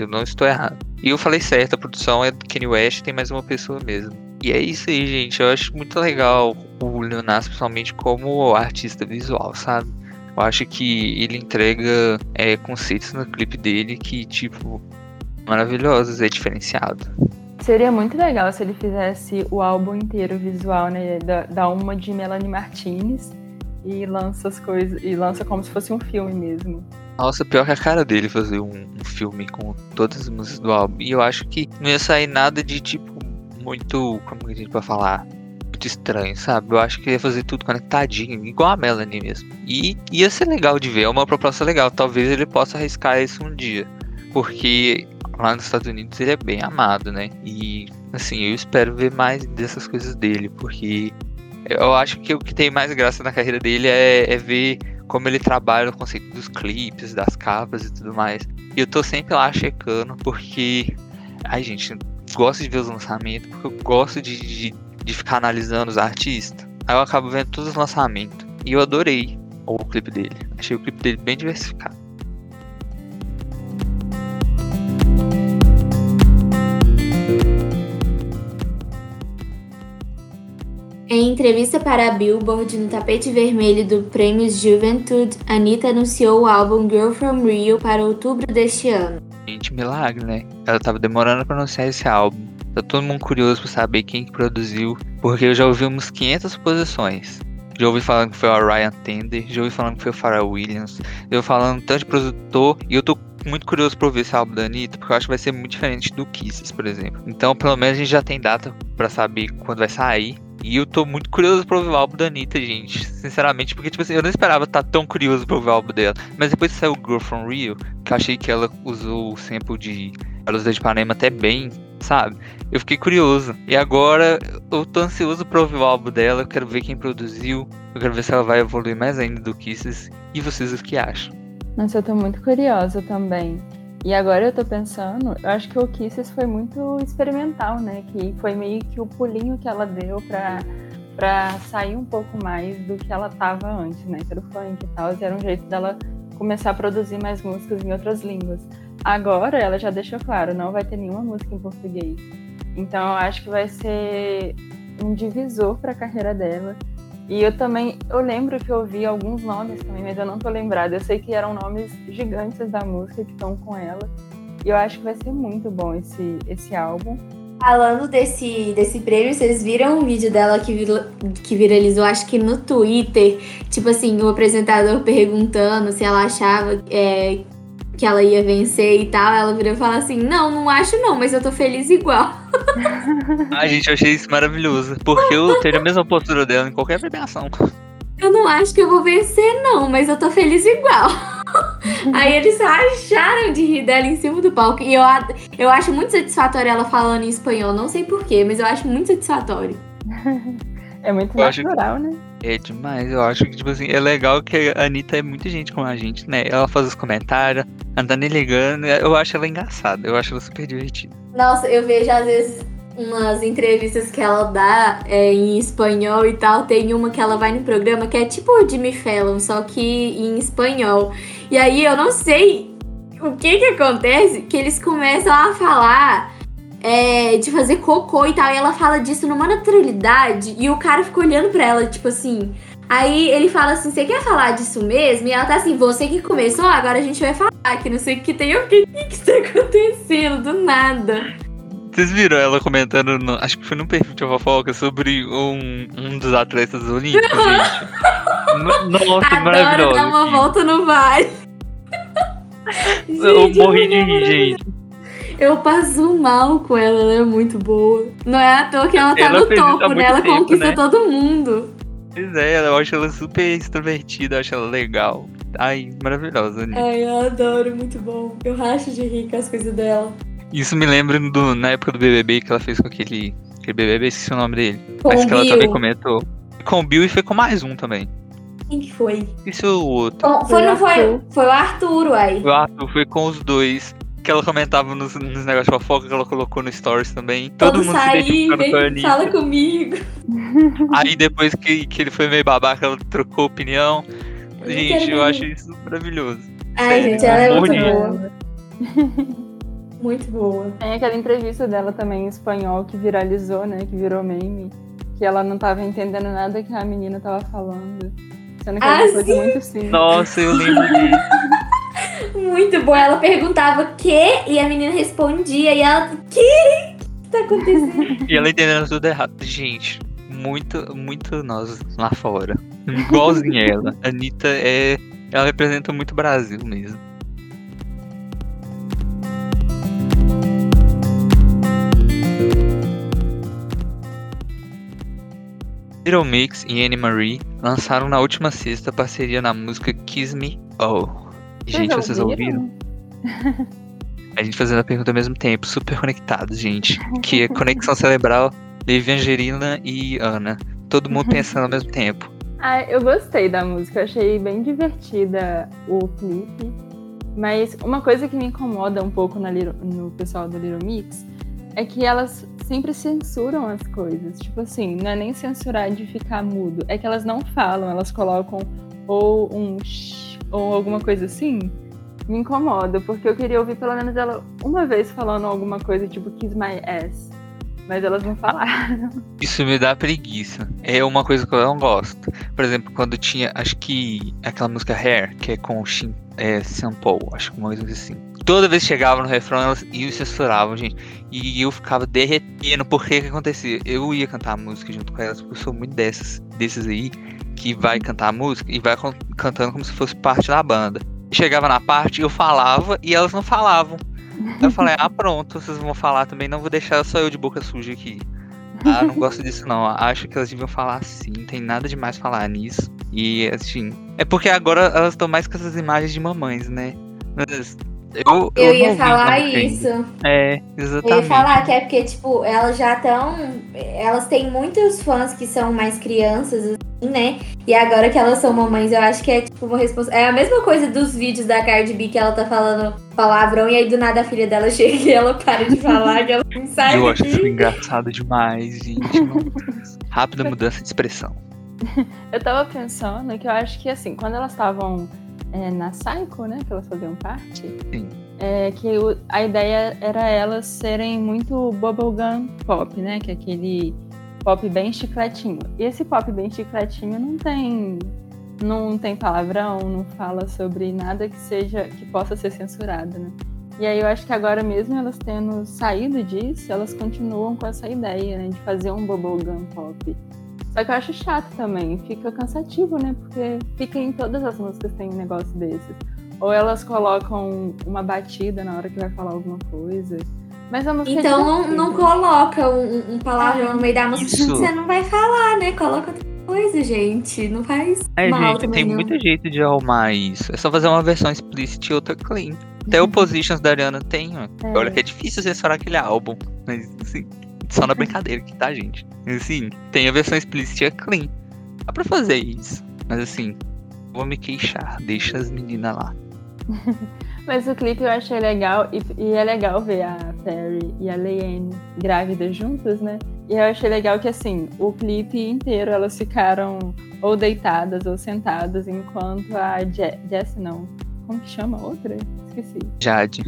Eu não estou errado. E eu falei certo, a produção é do Kanye West, tem mais uma pessoa mesmo. E é isso aí, gente. Eu acho muito legal o Leonas, principalmente como artista visual, sabe? Eu acho que ele entrega é, conceitos no clipe dele que, tipo, maravilhosos, é diferenciado. Seria muito legal se ele fizesse o álbum inteiro visual, né? Da, da uma de Melanie Martinez e lança as coisas. E lança como se fosse um filme mesmo. Nossa, pior que a cara dele fazer um, um, filme com todas as músicas do álbum. E eu acho que não ia sair nada de tipo muito. Como a gente pode falar? Muito estranho, sabe? Eu acho que ia fazer tudo conectadinho, igual a Melanie mesmo. E ia ser legal de ver, é uma proposta legal. Talvez ele possa arriscar isso um dia. Porque lá nos Estados Unidos ele é bem amado, né? E assim, eu espero ver mais dessas coisas dele, porque eu acho que o que tem mais graça na carreira dele é, é ver como ele trabalha o conceito dos clipes, das capas e tudo mais. E eu tô sempre lá checando, porque. Ai, gente, gosto de ver os lançamentos, porque eu gosto de, de, de ficar analisando os artistas. Aí eu acabo vendo todos os lançamentos. E eu adorei o clipe dele. Achei o clipe dele bem diversificado. Em entrevista para a Billboard no tapete vermelho do Prêmio Juventude, Anitta anunciou o álbum Girl From Rio para outubro deste ano. Gente, milagre, né? Ela tava demorando para anunciar esse álbum. Tá todo mundo curioso para saber quem que produziu, porque eu já ouvi umas 500 posições. Já ouvi falando que foi o Ryan Tender, já ouvi falando que foi o Pharrell Williams, já ouvi falando tanto de produtor, e eu tô muito curioso pra ouvir esse álbum da Anitta, porque eu acho que vai ser muito diferente do Kisses, por exemplo. Então, pelo menos a gente já tem data para saber quando vai sair. E eu tô muito curioso pra ouvir o álbum da Anitta, gente. Sinceramente, porque, tipo assim, eu não esperava estar tão curioso pra ouvir o álbum dela. Mas depois que saiu Girl From Rio, que eu achei que ela usou o sample de Luz de Ipanema até bem, sabe? Eu fiquei curioso. E agora eu tô ansioso pra ouvir o álbum dela. Eu quero ver quem produziu. Eu quero ver se ela vai evoluir mais ainda do que Kisses. E vocês o que acham? Nossa, eu tô muito curiosa também. E agora eu tô pensando, eu acho que o Kisses foi muito experimental, né? Que foi meio que o pulinho que ela deu pra pra sair um pouco mais do que ela tava antes, né? Que era o funk e tal, e era um jeito dela começar a produzir mais músicas em outras línguas. Agora ela já deixou claro, não vai ter nenhuma música em português. Então eu acho que vai ser um divisor para a carreira dela. E eu também, eu lembro que eu ouvi alguns nomes também, mas eu não tô lembrada. Eu sei que eram nomes gigantes da música que estão com ela. E eu acho que vai ser muito bom esse, esse álbum. Falando desse, desse prêmio, vocês viram um vídeo dela que, vir, que viralizou, acho que no Twitter. Tipo assim, o apresentador perguntando se ela achava é, que ela ia vencer e tal. Ela virou e falou assim: Não, não acho não, mas eu tô feliz igual. [laughs] Ai, gente, eu achei isso maravilhoso. Porque eu teria a mesma postura dela em qualquer premiação. Eu não acho que eu vou vencer, não, mas eu tô feliz igual. [laughs] Aí eles acharam de rir dela em cima do palco. E eu, eu acho muito satisfatório ela falando em espanhol. Não sei porquê, mas eu acho muito satisfatório. [laughs] É muito eu natural, que... né? É demais, eu acho que, tipo assim, é legal que a Anitta é muita gente como a gente, né? Ela faz os comentários, ela tá nem ligando, eu acho ela engraçada, eu acho ela super divertida. Nossa, eu vejo às vezes umas entrevistas que ela dá é, em espanhol e tal. Tem uma que ela vai no programa que é tipo o Jimmy Fallon, só que em espanhol. E aí eu não sei o que que acontece, que eles começam a falar é, de fazer cocô e tal. E ela fala disso numa naturalidade. E o cara fica olhando pra ela, tipo assim. Aí ele fala assim: Você quer falar disso mesmo? E ela tá assim: Você que começou, agora a gente vai falar. Que não sei o que tem o que, que, que tá acontecendo do nada. Vocês viram ela comentando, no, acho que foi no perfil de fofoca, sobre um, um dos atletas olímpicos, [laughs] gente? Nossa, maravilhoso. dar uma volta no vale. eu morri de rir, gente. Eu passo mal com ela, ela é muito boa. Não é à toa que ela tá ela no topo, né? Ela tempo, conquista né? todo mundo. Pois é, eu acho ela super extrovertida, eu acho ela legal. Ai, maravilhosa. Né? Ai, eu adoro, muito bom. Eu racho de rir com as coisas dela. Isso me lembra do, na época do BBB que ela fez com aquele, aquele BBB, esqueci o nome dele. Com mas que ela também comentou. Com o Bill e foi com mais um também. Quem que foi? Isso é o outro. Bom, foi, não foi, foi o Arthur, uai. O Arthur foi com os dois que ela comentava nos, nos negócios de fofoca que ela colocou no Stories também. Todo, Todo mundo sair, se vem, fala comigo. [laughs] [laughs] Aí depois que, que ele foi meio babaca, ela trocou opinião. Eu gente, eu acho isso maravilhoso. Ai, Sério, gente, ela é muito boa. [laughs] muito boa. Tem aquela entrevista dela também em espanhol que viralizou, né? Que virou meme. Que ela não tava entendendo nada que a menina tava falando. Sendo que ah, uma coisa muito simples. Nossa, eu lembro disso. Muito bom. Ela perguntava o quê? E a menina respondia. E ela, que? Que tá acontecendo? [laughs] e ela entendendo tudo errado. Gente, muito, muito nós lá fora. Igualzinha ela. A Anitta é. Ela representa muito o Brasil mesmo. Little Mix e Anne Marie lançaram na última sexta parceria na música Kiss Me Oh. E, gente, vocês ouviram? [laughs] A gente fazendo a pergunta ao mesmo tempo, super conectados, gente. Que é conexão cerebral, Levi Angelina e Ana. Todo mundo pensando ao mesmo tempo. [laughs] Ah, eu gostei da música, achei bem divertida o clipe. Mas uma coisa que me incomoda um pouco no pessoal do Little Mix é que elas sempre censuram as coisas. Tipo assim, não é nem censurar de ficar mudo, é que elas não falam, elas colocam ou um shh, ou alguma coisa assim. Me incomoda, porque eu queria ouvir pelo menos ela uma vez falando alguma coisa tipo Kiss My Ass. Mas elas não falaram. Isso me dá preguiça. É uma coisa que eu não gosto. Por exemplo, quando tinha, acho que aquela música Hair, que é com o Shin, é, Sample, acho que uma coisa assim toda vez que chegava no refrão, elas iam e censuravam, gente. E eu ficava derretendo, porque que acontecia? Eu ia cantar a música junto com elas, porque eu sou muito dessas, desses aí, que vai cantar a música e vai cantando como se fosse parte da banda. Chegava na parte, eu falava e elas não falavam. Eu falei, ah, pronto, vocês vão falar também, não vou deixar só eu de boca suja aqui. Ah, não gosto disso não. Acho que elas deviam falar assim, não tem nada demais falar nisso. E assim, é porque agora elas estão mais com essas imagens de mamães, né? Mas eu, eu, eu ia falar isso. É, exatamente. Eu ia falar que é porque, tipo, elas já estão. Elas têm muitos fãs que são mais crianças, né? E agora que elas são mamães, eu acho que é tipo uma resposta. É a mesma coisa dos vídeos da Cardi B que ela tá falando palavrão e aí do nada a filha dela [laughs] chega e ela para de falar, que ela não sai. Eu acho isso engraçado demais, gente. Rápida mudança de expressão. [laughs] eu tava pensando que eu acho que assim, quando elas estavam é, na Psycho, né? Que elas faziam parte. Sim. É, que o, a ideia era elas serem muito bubblegum pop, né? Que é aquele pop bem chicletinho. E esse pop bem chicletinho não tem não tem palavrão, não fala sobre nada que seja que possa ser censurado, né? E aí eu acho que agora mesmo elas tendo saído disso, elas continuam com essa ideia, né, de fazer um bubblegum pop. Só que eu acho chato também, fica cansativo, né? Porque fica em todas as músicas tem um negócio desses. Ou elas colocam uma batida na hora que vai falar alguma coisa. Mas a música é Então não, não coloca um, um palavrão no meio da música, isso. você não vai falar, né? Coloca outra coisa, gente. Não faz é, mal gente, tem não. muito jeito de arrumar isso. É só fazer uma versão explicit e outra clean. Até o [laughs] Positions da Ariana tem, ó. É. Olha que é difícil censurar aquele álbum. Mas, assim, só na brincadeira que tá, gente. Assim, tem a versão explicit e a clean. Dá pra fazer isso. Mas assim, vou me queixar. Deixa as meninas lá. [laughs] Mas o clipe eu achei legal e, e, é legal ver a Perry e a Leanne grávidas juntas, né? E eu achei legal que assim, o clipe inteiro elas ficaram ou deitadas ou sentadas enquanto a Je Jess não. Como que chama a outra? Esqueci. Jade.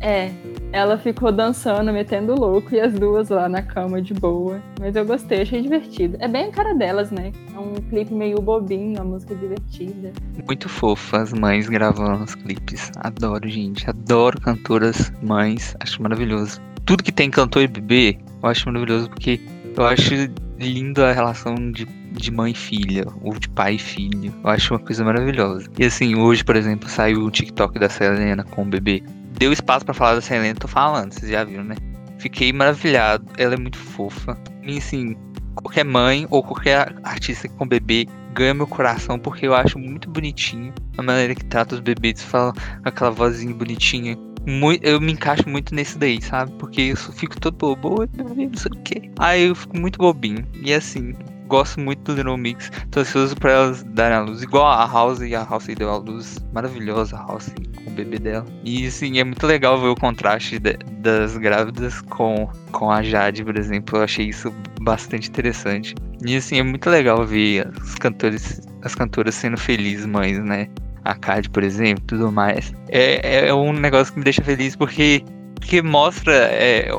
É, ela ficou dançando, metendo louco, e as duas lá na cama de boa. Mas eu gostei, achei divertido. É bem a cara delas, né? É um clipe meio bobinho, uma música divertida. Muito fofa as mães gravando os clipes. Adoro, gente. Adoro cantoras mães. Acho maravilhoso. Tudo que tem cantor e bebê, eu acho maravilhoso, porque eu acho lindo a relação de, de mãe e filha, ou de pai e filho. Eu acho uma coisa maravilhosa. E assim, hoje, por exemplo, saiu o TikTok da Selena com o bebê deu espaço para falar da Selena, tô falando, vocês já viram, né? Fiquei maravilhado, ela é muito fofa. E assim, qualquer mãe ou qualquer artista com bebê ganha meu coração porque eu acho muito bonitinho a maneira que trata os bebês, fala aquela vozinha bonitinha. Muito, eu me encaixo muito nesse daí, sabe? Porque eu fico todo bobo, não sei o que. Aí eu fico muito bobinho. E assim, gosto muito do Little Mix. Tô ansioso pra elas darem a luz. Igual a House, e a House deu a luz maravilhosa, a House com o bebê dela. E sim, é muito legal ver o contraste de, das grávidas com, com a Jade, por exemplo. Eu achei isso bastante interessante. E assim, é muito legal ver os cantores, as cantoras sendo felizes mães, né? A Card, por exemplo, tudo mais. É, é um negócio que me deixa feliz porque, porque mostra é,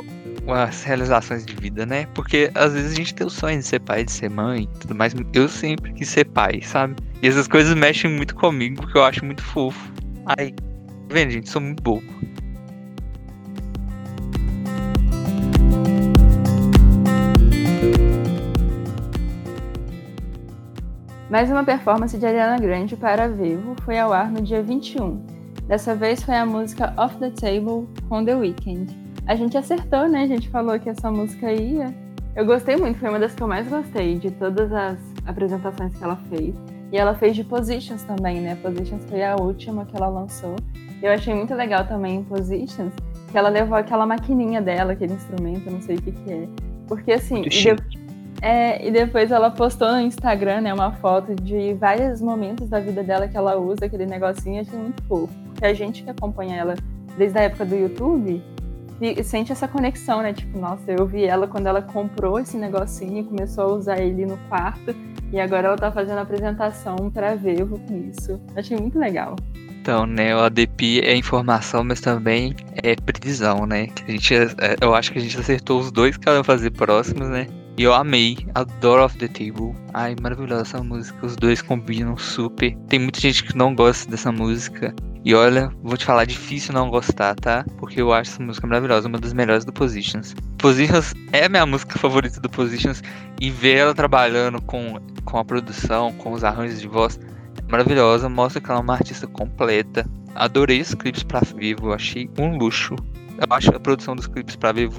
as realizações de vida, né? Porque às vezes a gente tem o sonho de ser pai, de ser mãe tudo mais. Eu sempre quis ser pai, sabe? E essas coisas mexem muito comigo, porque eu acho muito fofo. Ai, tá vendo, gente? Sou muito bobo. Mais uma performance de Ariana Grande para Vivo foi ao ar no dia 21. Dessa vez foi a música Off the Table com The Weeknd. A gente acertou, né? A gente falou que essa música ia. Eu gostei muito, foi uma das que eu mais gostei de todas as apresentações que ela fez. E ela fez de Positions também, né? Positions foi a última que ela lançou. Eu achei muito legal também em Positions que ela levou aquela maquininha dela, aquele instrumento, não sei o que que é. Porque assim, e, de... é, e depois ela postou no Instagram, né, uma foto de vários momentos da vida dela que ela usa aquele negocinho, achei muito fofo. Porque a gente que acompanha ela desde a época do YouTube, sente essa conexão, né? Tipo, nossa, eu vi ela quando ela comprou esse negocinho e começou a usar ele no quarto. E agora ela tá fazendo apresentação para Vevo com isso. Achei muito legal. Então, né, o ADP é informação, mas também é previsão, né? A gente, é, eu acho que a gente acertou os dois que ela vai fazer próximos, né? E eu amei, adoro Off the Table. Ai, maravilhosa essa música, os dois combinam super. Tem muita gente que não gosta dessa música. E olha, vou te falar, difícil não gostar, tá? Porque eu acho essa música maravilhosa, uma das melhores do Positions. Positions é a minha música favorita do Positions. E ver ela trabalhando com, com a produção, com os arranjos de voz, é maravilhosa. Mostra que ela é uma artista completa. Adorei os clipes pra vivo, achei um luxo. Eu acho a produção dos clipes pra ver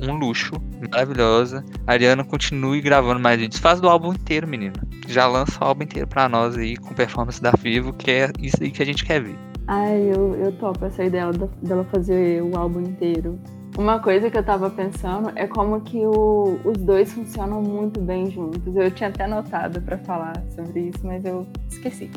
um luxo, maravilhosa. A Ariana continue gravando mais vídeos. Faz do álbum inteiro, menina. Já lança o álbum inteiro pra nós aí, com performance da Vivo, que é isso aí que a gente quer ver. Ai, eu, eu topo essa ideia dela fazer o álbum inteiro. Uma coisa que eu tava pensando é como que o, os dois funcionam muito bem juntos. Eu tinha até notado para falar sobre isso, mas eu esqueci.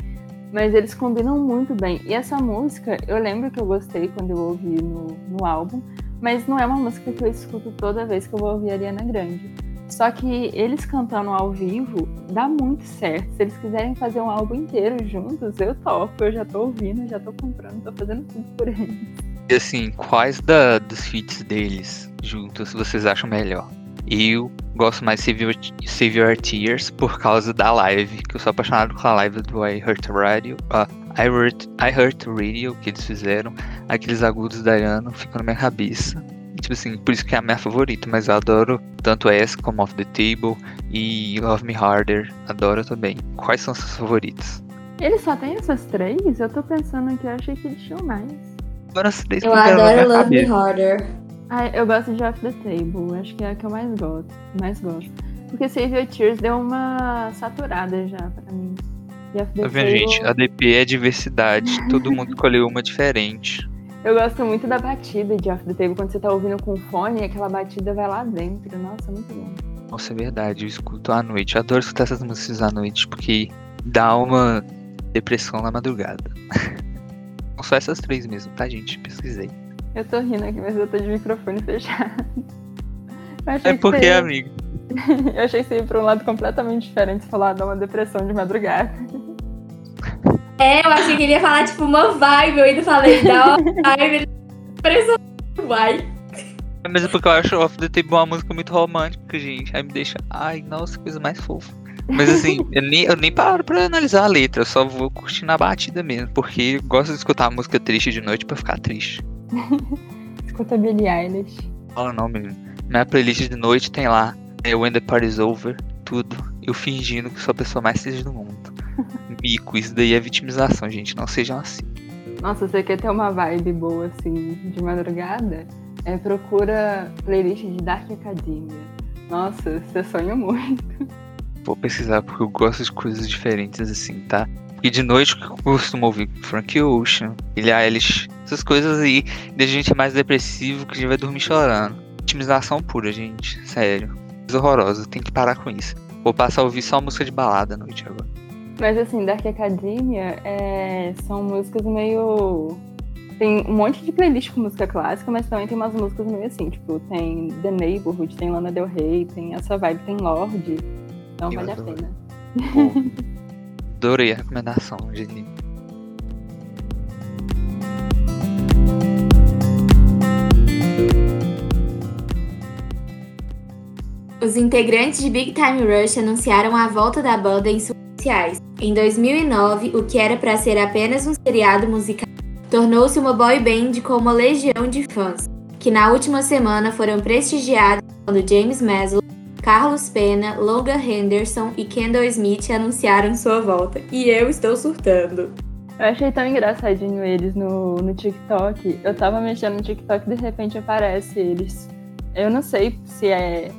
Mas eles combinam muito bem. E essa música, eu lembro que eu gostei quando eu ouvi no, no álbum, mas não é uma música que eu escuto toda vez que eu vou ouvir a Ariana Grande. Só que eles cantando ao vivo dá muito certo. Se eles quiserem fazer um álbum inteiro juntos, eu topo. Eu já tô ouvindo, já tô comprando, tô fazendo tudo por eles. E assim, quais da, dos feats deles juntos vocês acham melhor? Eu gosto mais de Save Your, Tears por causa da live, que eu sou apaixonado com a live do I Heart Radio. Uh, I, Heart, I Radio que eles fizeram. Aqueles agudos da Ariana ficam na minha cabeça. Tipo assim, por isso que é a minha favorita, mas eu adoro tanto essa como Off the Table e Love Me Harder. Adoro também. Quais são seus favoritos? Ele só tem essas três? Eu tô pensando que eu achei que eles tinham mais. Agora essas três Eu adoro Love Me cabeça. Harder. Ah, eu gosto de Off the Table. Acho que é a que eu mais gosto. Mais gosto. Porque Save Your Tears deu uma saturada já pra mim. E Off the Tá vendo, Table, gente? A DP é diversidade. Todo mundo escolheu uma diferente. Eu gosto muito da batida de Off the Table. Quando você tá ouvindo com fone, aquela batida vai lá dentro. Nossa, muito bom. Nossa, é verdade. Eu escuto à noite. Eu adoro escutar essas músicas à noite, porque dá uma depressão na madrugada. [laughs] São só essas três mesmo, tá, gente? Pesquisei. Eu tô rindo aqui, mas eu tô de microfone fechado. [laughs] É que porque, ia- amigo. [laughs] Eu achei que você ia pra um lado completamente diferente. Falar, dá uma depressão de madrugada. É, eu achei que ele ia falar, tipo, uma vibe. Eu ainda falei, dá uma vibe. Ele vai. Mas é porque eu acho Off the Table uma música muito romântica, gente. Aí me deixa. Ai, nossa, coisa mais fofa. Mas assim, [laughs] eu nem, eu nem paro pra analisar a letra, eu só vou curtindo a batida mesmo. Porque eu gosto de escutar música triste de noite pra ficar triste. [laughs] Escuta Billie Eilish. Fala não, menino. Minha playlist de noite tem lá. É When the Party's Over, tudo. Eu fingindo que sou a pessoa mais feliz do mundo. Mico, isso daí é vitimização, gente. Não sejam assim. Nossa, você quer ter uma vibe boa, assim, de madrugada? É, procura playlist de Dark Academia. Nossa, você sonha muito. Vou pesquisar porque eu gosto de coisas diferentes assim, tá? E de noite eu costumo ouvir Frank Ocean, Billie Eilish, essas coisas aí. A gente mais depressivo que a gente vai dormir chorando. Vitimização pura, gente. Sério. Coisa horrorosa. Tem que parar com isso. Vou passar a ouvir só música de balada à noite agora. Mas assim, Dark Academia é, são músicas meio. Tem um monte de playlist com música clássica, mas também tem umas músicas meio assim, tipo, tem The Neighborhood, tem Lana Del Rey, tem essa vibe, tem Lorde. Então Eu vale a pena. Pô, [laughs] adorei a recomendação, Geni. Os integrantes de Big Time Rush anunciaram a volta da banda em redes sociais. Em 2009, o que era para ser apenas um seriado musical tornou-se uma boy band com uma legião de fãs, que na última semana foram prestigiados quando James Maslow, Carlos Pena, Logan Henderson e Kendall Smith anunciaram sua volta. E eu estou surtando. Eu achei tão engraçadinho eles no, no TikTok. Eu tava mexendo no TikTok e de repente aparece eles. Eu não sei se é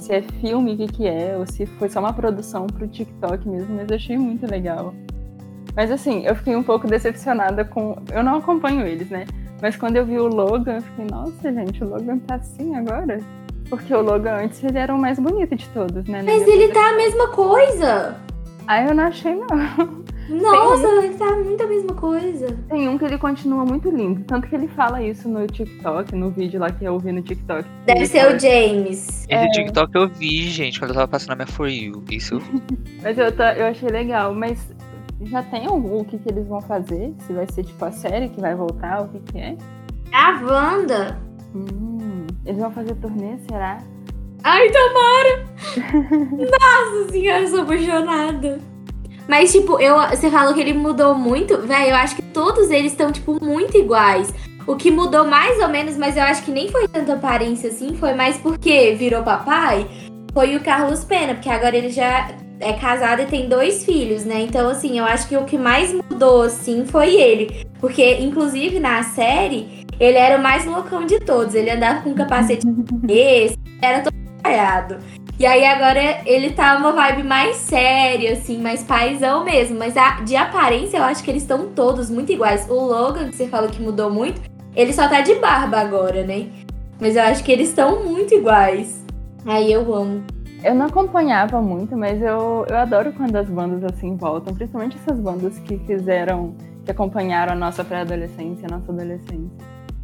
se é filme, o que, que é, ou se foi só uma produção pro TikTok mesmo, mas eu achei muito legal. Mas assim, eu fiquei um pouco decepcionada com. Eu não acompanho eles, né? Mas quando eu vi o Logan, eu fiquei, nossa, gente, o Logan tá assim agora? Porque o Logan antes ele era o mais bonito de todos, né? Mas ele tá a mesma coisa! Ah, eu não achei, não. [laughs] Nossa, ele tá muito a mesma coisa. Tem um que ele continua muito lindo. Tanto que ele fala isso no TikTok, no vídeo lá que eu ouvi no TikTok. Deve ser fala- o James. Esse É. TikTok eu vi, gente, quando eu tava passando a minha For You. Isso eu vi. [laughs] Mas eu, tá- eu achei legal. Mas já tem algum, o que, que eles vão fazer? Se vai ser tipo a série que vai voltar, o que, que é? A Wanda. Hum, eles vão fazer turnê, será? Ai, tomara! [laughs] Nossa senhora, eu sou apaixonada. Mas, tipo, eu, você falou que ele mudou muito. Véi, eu acho que todos eles estão, tipo, muito iguais. O que mudou mais ou menos, mas eu acho que nem foi tanta aparência assim, foi mais porque virou papai, foi o Carlos Pena, porque agora ele já é casado e tem dois filhos, né? Então, assim, eu acho que o que mais mudou, assim, foi ele. Porque, inclusive, na série, ele era o mais loucão de todos. Ele andava com um capacete esse, [laughs] era todo caiado. E aí agora ele tá uma vibe mais séria, assim, mais paizão mesmo. Mas a- de aparência eu acho que eles estão todos muito iguais. O Logan, que você falou que mudou muito, ele só tá de barba agora, né? Mas eu acho que eles estão muito iguais. Aí eu amo. Eu não acompanhava muito, mas eu, eu adoro quando as bandas assim voltam, principalmente essas bandas que fizeram, que acompanharam a nossa pré-adolescência, a nossa adolescência.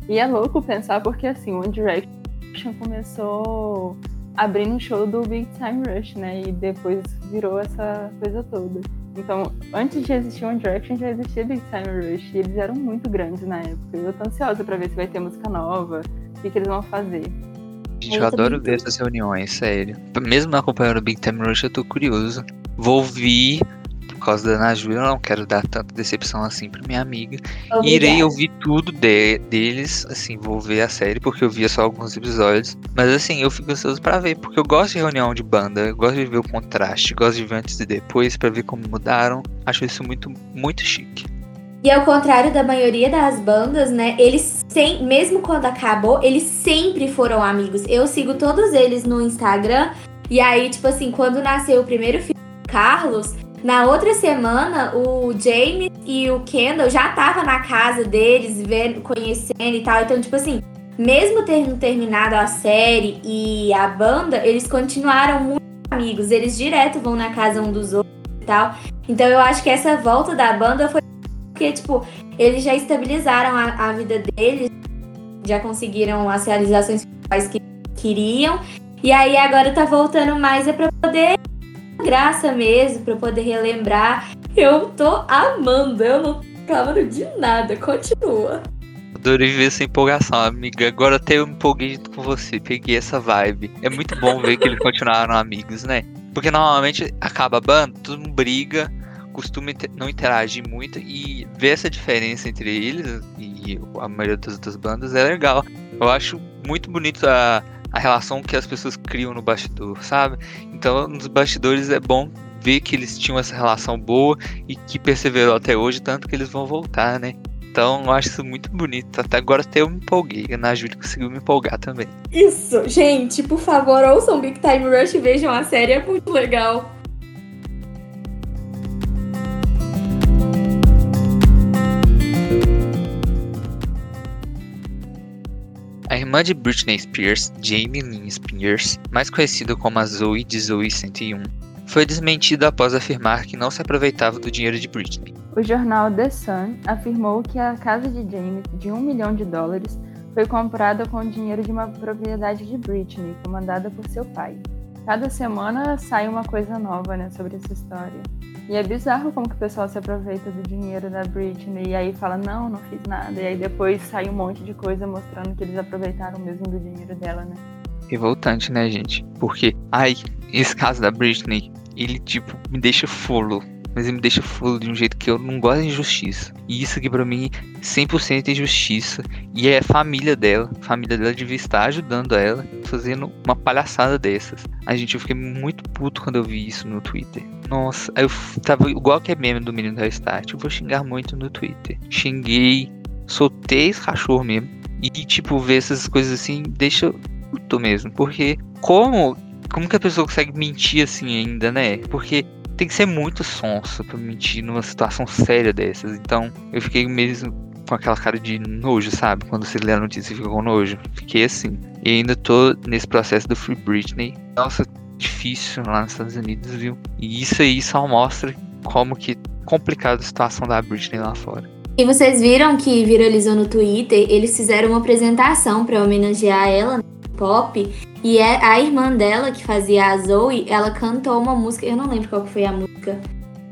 E é louco pensar porque assim, One Direction começou abrindo um show do Big Time Rush, né? E depois virou essa coisa toda. Então, antes de existir One Direction, já existia Big Time Rush. E eles eram muito grandes na época. Eu tô ansiosa pra ver se vai ter música nova, o que, que eles vão fazer. Gente, eu adoro ver essas reuniões, sério. Mesmo não acompanhando o Big Time Rush, eu tô curioso. Vou ouvir causa da Ana Júlia, eu não quero dar tanta decepção assim pra minha amiga. Obrigada. Irei ouvir tudo de, deles, assim, vou ver a série, porque eu via só alguns episódios. Mas assim, eu fico ansioso pra ver, porque eu gosto de reunião de banda, eu gosto de ver o contraste, gosto de ver antes e depois, pra ver como mudaram. Acho isso muito, muito chique. E ao contrário da maioria das bandas, né? Eles sem, mesmo quando acabou, eles sempre foram amigos. Eu sigo todos eles no Instagram. E aí, tipo assim, quando nasceu o primeiro filho Carlos, na outra semana, o James e o Kendall já estavam na casa deles, vendo, conhecendo e tal. Então, tipo assim, mesmo tendo terminado a série e a banda, eles continuaram muito amigos. Eles direto vão na casa um dos outros e tal. Então, eu acho que essa volta da banda foi porque, tipo, eles já estabilizaram a, a vida deles, já conseguiram as realizações que queriam. E aí agora tá voltando mais é pra poder graça mesmo, para poder relembrar. Eu tô amando, eu não tô de nada. Continua. Adorei ver essa empolgação, amiga. Agora até eu me empolguei com você, peguei essa vibe. É muito bom ver que eles continuaram amigos, né? Porque normalmente acaba a banda, todo mundo briga, costuma não interagir muito e ver essa diferença entre eles e a maioria das outras bandas é legal. Eu acho muito bonito a a relação que as pessoas criam no bastidor, sabe? Então, nos bastidores é bom ver que eles tinham essa relação boa e que perseverou até hoje, tanto que eles vão voltar, né? Então, eu acho isso muito bonito. Até agora até eu me empolguei. A Júlia conseguiu me empolgar também. Isso, gente, por favor, ouçam Big Time Rush e vejam a série, é muito legal. A irmã de Britney Spears, Jamie Lynn Spears, mais conhecida como a Zoe de Zoe 101, foi desmentida após afirmar que não se aproveitava do dinheiro de Britney. O jornal The Sun afirmou que a casa de Jamie, de um milhão de dólares, foi comprada com o dinheiro de uma propriedade de Britney, comandada por seu pai. Cada semana sai uma coisa nova né, sobre essa história. E é bizarro como que o pessoal se aproveita do dinheiro da Britney e aí fala, não, não fiz nada. E aí depois sai um monte de coisa mostrando que eles aproveitaram mesmo do dinheiro dela, né? Revoltante, né, gente? Porque, ai, esse caso da Britney, ele, tipo, me deixa fulo mas ele me deixa fulo de um jeito que eu não gosto de injustiça. E isso aqui para mim 100% é injustiça. E é a família dela, a família dela devia estar ajudando ela, fazendo uma palhaçada dessas. A gente, eu fiquei muito puto quando eu vi isso no Twitter. Nossa, eu tava igual que é meme do menino da Restart. Eu vou xingar muito no Twitter. Xinguei, soltei esse cachorro mesmo. E, tipo, ver essas coisas assim deixa puto mesmo. Porque como como que a pessoa consegue mentir assim ainda, né? Porque tem que ser muito sonso pra mentir numa situação séria dessas. Então, eu fiquei mesmo com aquela cara de nojo, sabe? Quando você lê a notícia e fica com nojo. Fiquei assim. E ainda tô nesse processo do Free Britney. Nossa, difícil lá nos Estados Unidos, viu? E isso aí só mostra como que complicada a situação da Britney lá fora. E vocês viram que viralizou no Twitter, eles fizeram uma apresentação para homenagear ela pop. E é a irmã dela, que fazia a Zoe, ela cantou uma música. Eu não lembro qual foi a música.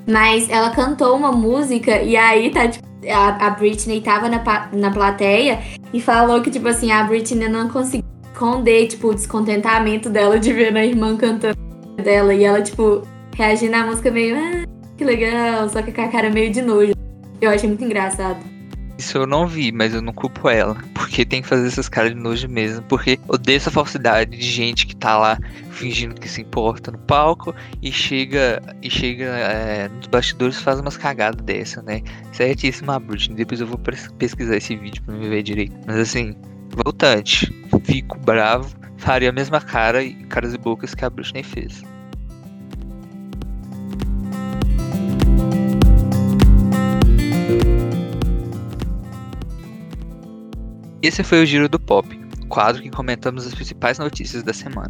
Mas ela cantou uma música e aí tá, tipo, a, a Britney tava na, na plateia e falou que, tipo assim, a Britney não conseguia esconder, tipo, o descontentamento dela de ver a irmã cantando dela. E ela, tipo, reagindo à música meio, ah, que legal, só que com a cara meio de nojo. Eu achei muito engraçado. Isso eu não vi, mas eu não culpo ela. Porque tem que fazer essas caras de nojo mesmo. Porque odeio essa falsidade de gente que tá lá fingindo que se importa no palco e chega e chega é, nos bastidores faz umas cagadas dessa, né? Certíssima, Britney. Depois eu vou pesquisar esse vídeo pra me ver direito. Mas assim, voltante. Fico bravo. Faria a mesma cara e caras e bocas que a Britney fez. Esse foi o Giro do Pop. quadro que comentamos as principais notícias da semana.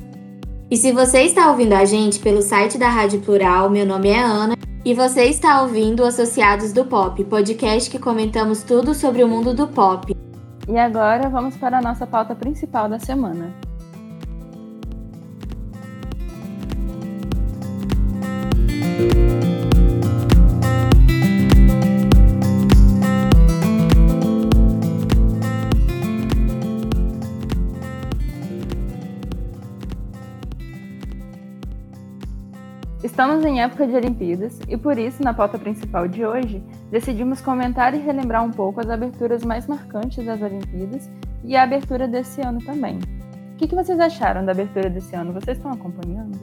E se você está ouvindo a gente pelo site da Rádio Plural, meu nome é Ana, e você está ouvindo Associados do Pop, podcast que comentamos tudo sobre o mundo do pop. E agora vamos para a nossa pauta principal da semana. Estamos em época de Olimpíadas e por isso, na pauta principal de hoje, decidimos comentar e relembrar um pouco as aberturas mais marcantes das Olimpíadas e a abertura desse ano também. O que, que vocês acharam da abertura desse ano? Vocês estão acompanhando?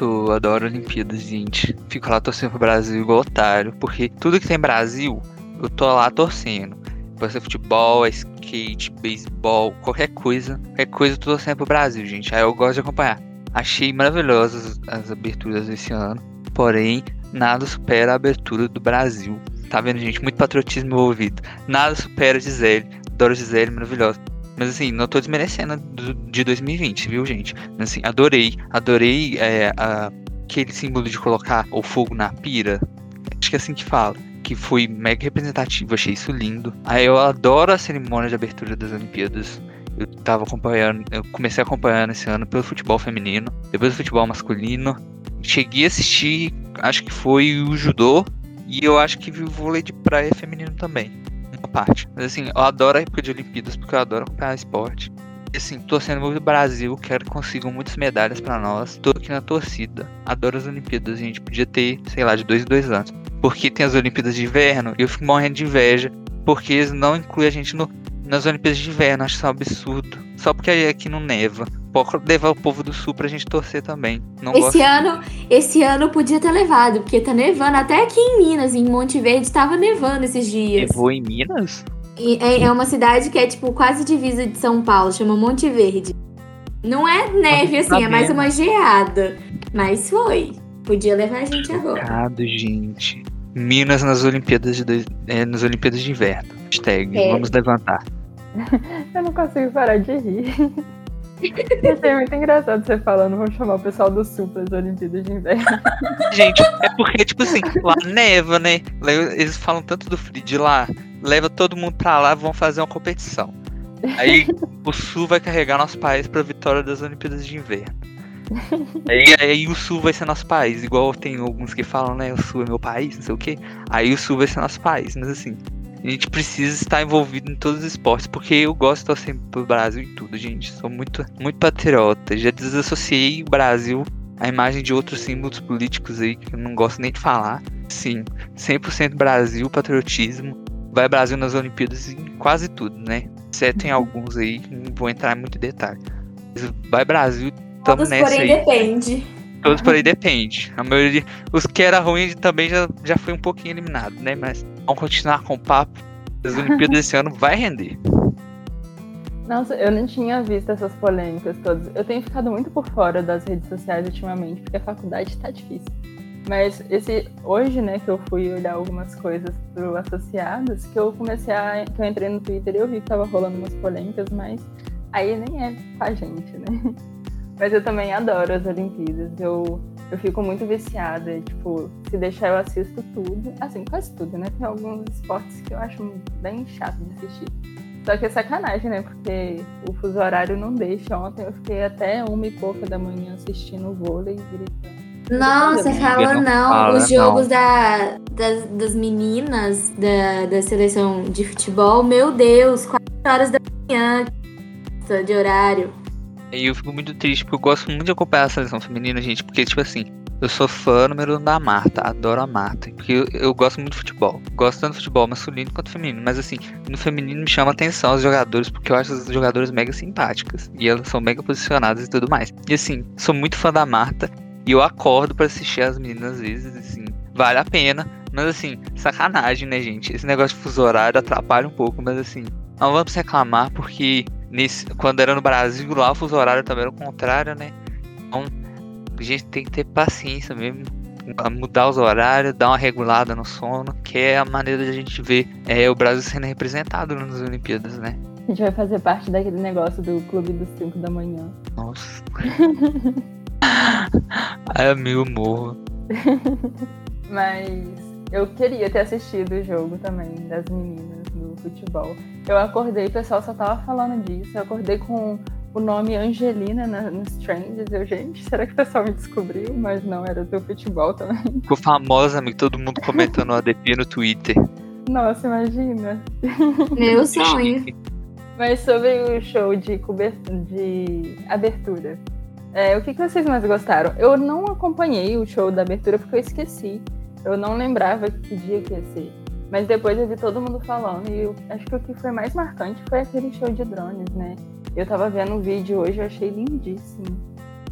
Eu adoro Olimpíadas, gente. Fico lá torcendo pro Brasil igual otário, porque tudo que tem Brasil, eu tô lá torcendo. Pode ser futebol, skate, beisebol, qualquer coisa. Qualquer coisa eu tô torcendo pro Brasil, gente. Aí eu gosto de acompanhar. Achei maravilhosas as aberturas desse ano, porém, nada supera a abertura do Brasil. Tá vendo, gente? Muito patriotismo envolvido. Nada supera Gisele. Adoro Gisele, maravilhosa. Mas assim, não tô desmerecendo do, de 2020, viu, gente? Mas assim, adorei. Adorei é, a, aquele símbolo de colocar o fogo na pira. Acho que é assim que fala. Que foi mega representativo, achei isso lindo. Aí eu adoro a cerimônia de abertura das Olimpíadas. Eu tava acompanhando, eu comecei acompanhando esse ano pelo futebol feminino, depois do futebol masculino. Cheguei a assistir, acho que foi o judô e eu acho que vi o vôlei de praia feminino também. Uma parte. Mas assim, eu adoro a época de Olimpíadas porque eu adoro acompanhar esporte. E assim, torcendo muito o Brasil, quero que consigam muitas medalhas para nós. Tô aqui na torcida. Adoro as Olimpíadas. A gente podia ter, sei lá, de dois em dois anos. Porque tem as Olimpíadas de inverno e eu fico morrendo de inveja. Porque eles não incluem a gente no, nas Olimpíadas de Inverno, acho isso um absurdo. Só porque aqui não neva. Pode levar o povo do sul pra gente torcer também. Não esse gosto. ano, esse ano podia ter levado, porque tá nevando. Até aqui em Minas, em Monte Verde, tava nevando esses dias. Nevou em Minas? E é, é uma cidade que é, tipo, quase divisa de São Paulo, chama Monte Verde. Não é neve, assim, é mais uma geada. Mas foi. Podia levar a gente agora. Chocado, gente. Minas nas Olimpíadas de, dois- é, nas Olimpíadas de Inverno. Hashtag, É. vamos levantar. [laughs] Eu não consigo parar de rir. [laughs] Achei muito engraçado você falando, vamos chamar o pessoal do Sul para as Olimpíadas de Inverno. [laughs] Gente, é porque, tipo assim, lá neva, né? Eles falam tanto do frio de lá, leva todo mundo pra lá vão fazer uma competição. Aí o Sul vai carregar nosso país pra vitória das Olimpíadas de Inverno. Aí, aí o Sul vai ser nosso país, igual tem alguns que falam, né? O Sul é meu país, não sei o quê. Aí o Sul vai ser nosso país, mas assim, a gente precisa estar envolvido em todos os esportes, porque eu gosto de torcer pro Brasil em tudo, gente. Sou muito, muito patriota. Já desassociei o Brasil à imagem de outros símbolos políticos aí que eu não gosto nem de falar. Sim, 100% Brasil, patriotismo. Vai Brasil nas Olimpíadas em quase tudo, né? Exceto em alguns aí, que não vou entrar em muito detalhe. Vai Brasil, tamo Todos, nessa porém, aí. depende. Todos por aí depende. A maioria. Os que era ruim também já, já foi um pouquinho eliminado, né? Mas vamos continuar com o papo. As Olimpíadas [laughs] desse ano vai render. Nossa, eu não tinha visto essas polêmicas todas. Eu tenho ficado muito por fora das redes sociais ultimamente, porque a faculdade tá difícil. Mas esse hoje, né, que eu fui olhar algumas coisas pro associados, que eu comecei a. que eu entrei no Twitter e eu vi que tava rolando umas polêmicas, mas aí nem é com a gente, né? Mas eu também adoro as Olimpíadas. Eu, eu fico muito viciada. e, Tipo, se deixar eu assisto tudo. Assim, quase tudo, né? Tem alguns esportes que eu acho bem chato de assistir. Só que é sacanagem, né? Porque o fuso horário não deixa. Ontem eu fiquei até uma e pouca da manhã assistindo o vôlei e gritando. Nossa, Amiga, fala não não. fala, Os não. jogos da, das, das meninas da, da seleção de futebol, meu Deus, 4 horas da manhã de horário. E eu fico muito triste, porque eu gosto muito de acompanhar a seleção feminina, gente. Porque, tipo assim, eu sou fã número um da Marta, adoro a Marta. Porque eu, eu gosto muito de futebol. Gosto tanto do futebol masculino quanto feminino. Mas, assim, no feminino me chama atenção os jogadores, porque eu acho as jogadoras mega simpáticas. E elas são mega posicionadas e tudo mais. E, assim, sou muito fã da Marta. E eu acordo pra assistir as meninas às vezes, assim, vale a pena. Mas assim, sacanagem, né, gente? Esse negócio de fuso horário atrapalha um pouco, mas assim, não vamos reclamar porque nesse, quando era no Brasil lá o fuso horário também era o contrário, né? Então a gente tem que ter paciência mesmo. Mudar os horários, dar uma regulada no sono, que é a maneira de a gente ver é, o Brasil sendo representado nas Olimpíadas, né? A gente vai fazer parte daquele negócio do clube dos 5 da manhã. Nossa. [laughs] Ai, amigo, morro. [laughs] Mas eu queria ter assistido o jogo também das meninas do futebol. Eu acordei, o pessoal só tava falando disso. Eu acordei com o nome Angelina na, nos trends. Eu, gente, será que o pessoal me descobriu? Mas não, era do futebol também. Ficou famosa, amigo, todo mundo comentando o ADP no Twitter. Nossa, imagina. Meu sonho. Mas sobre o show de, de abertura, é, o que, que vocês mais gostaram? Eu não acompanhei o show da abertura porque eu esqueci. Eu não lembrava que dia que ia ser. Mas depois eu vi todo mundo falando e eu acho que o que foi mais marcante foi aquele show de drones, né? Eu tava vendo um vídeo hoje, eu achei lindíssimo.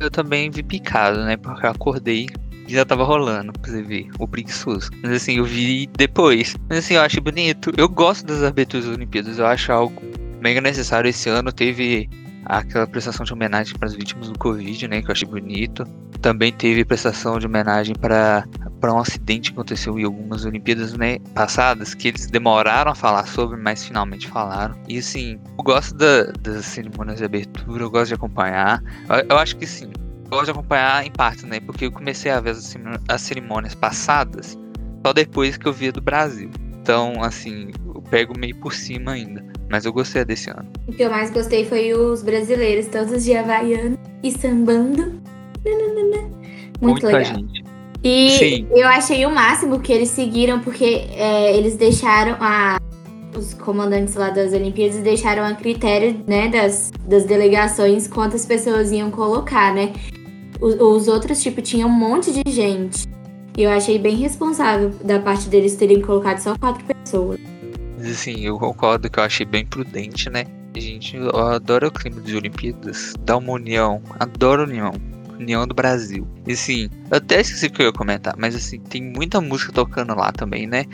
Eu também vi picado, né? Porque eu acordei e já tava rolando pra você ver, o preguiçoso. Mas assim, eu vi depois. Mas assim, eu acho bonito. Eu gosto das aberturas das Olimpíadas, eu acho algo mega necessário. Esse ano teve aquela prestação de homenagem para as vítimas do Covid, né? Que eu achei bonito. Também teve prestação de homenagem para para um acidente que aconteceu em algumas Olimpíadas né, passadas, que eles demoraram a falar sobre, mas finalmente falaram. E assim, eu gosto da, das cerimônias de abertura, eu gosto de acompanhar. Eu, eu acho que sim, gosto de acompanhar em parte, né? Porque eu comecei a ver as, as cerimônias passadas só depois que eu via do Brasil. Então, assim, pego meio por cima ainda. Mas eu gostei desse ano. O que eu mais gostei foi os brasileiros, todos de Havaiano e sambando. Muito Muita legal. gente. E Sim. eu achei o máximo que eles seguiram, porque é, eles deixaram a. Os comandantes lá das Olimpíadas deixaram a critério né, das, das delegações quantas pessoas iam colocar, né? Os, os outros, tipo, tinha um monte de gente. E eu achei bem responsável da parte deles terem colocado só quatro pessoas. Mas assim, eu concordo que eu achei bem prudente, né? A gente eu adoro o clima das Olimpíadas, dá uma união, adoro união. União do Brasil. E assim, eu até esqueci o que eu ia comentar, mas assim, tem muita música tocando lá também, né?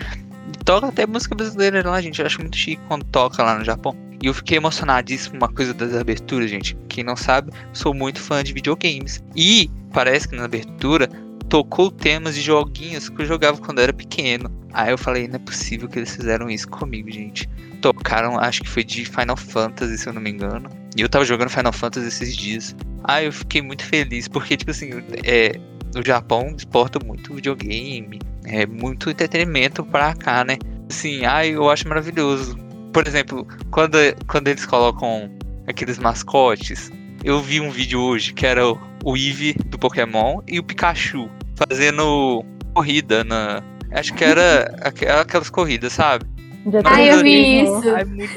E toca até música brasileira lá, gente. Eu acho muito chique quando toca lá no Japão. E eu fiquei emocionadíssimo uma coisa das aberturas, gente. Quem não sabe, sou muito fã de videogames. E parece que na abertura tocou temas de joguinhos que eu jogava quando eu era pequeno. Aí eu falei, não é possível que eles fizeram isso comigo, gente. Tocaram, acho que foi de Final Fantasy, se eu não me engano. E eu tava jogando Final Fantasy esses dias. Aí eu fiquei muito feliz, porque, tipo assim, é, o Japão exporta muito videogame, é muito entretenimento pra cá, né? Assim, ai, eu acho maravilhoso. Por exemplo, quando, quando eles colocam aqueles mascotes, eu vi um vídeo hoje que era o, o Eevee do Pokémon e o Pikachu fazendo corrida na. Acho que era [laughs] aqu- aquelas corridas, sabe? Já tem eu vi isso. Ai, muito.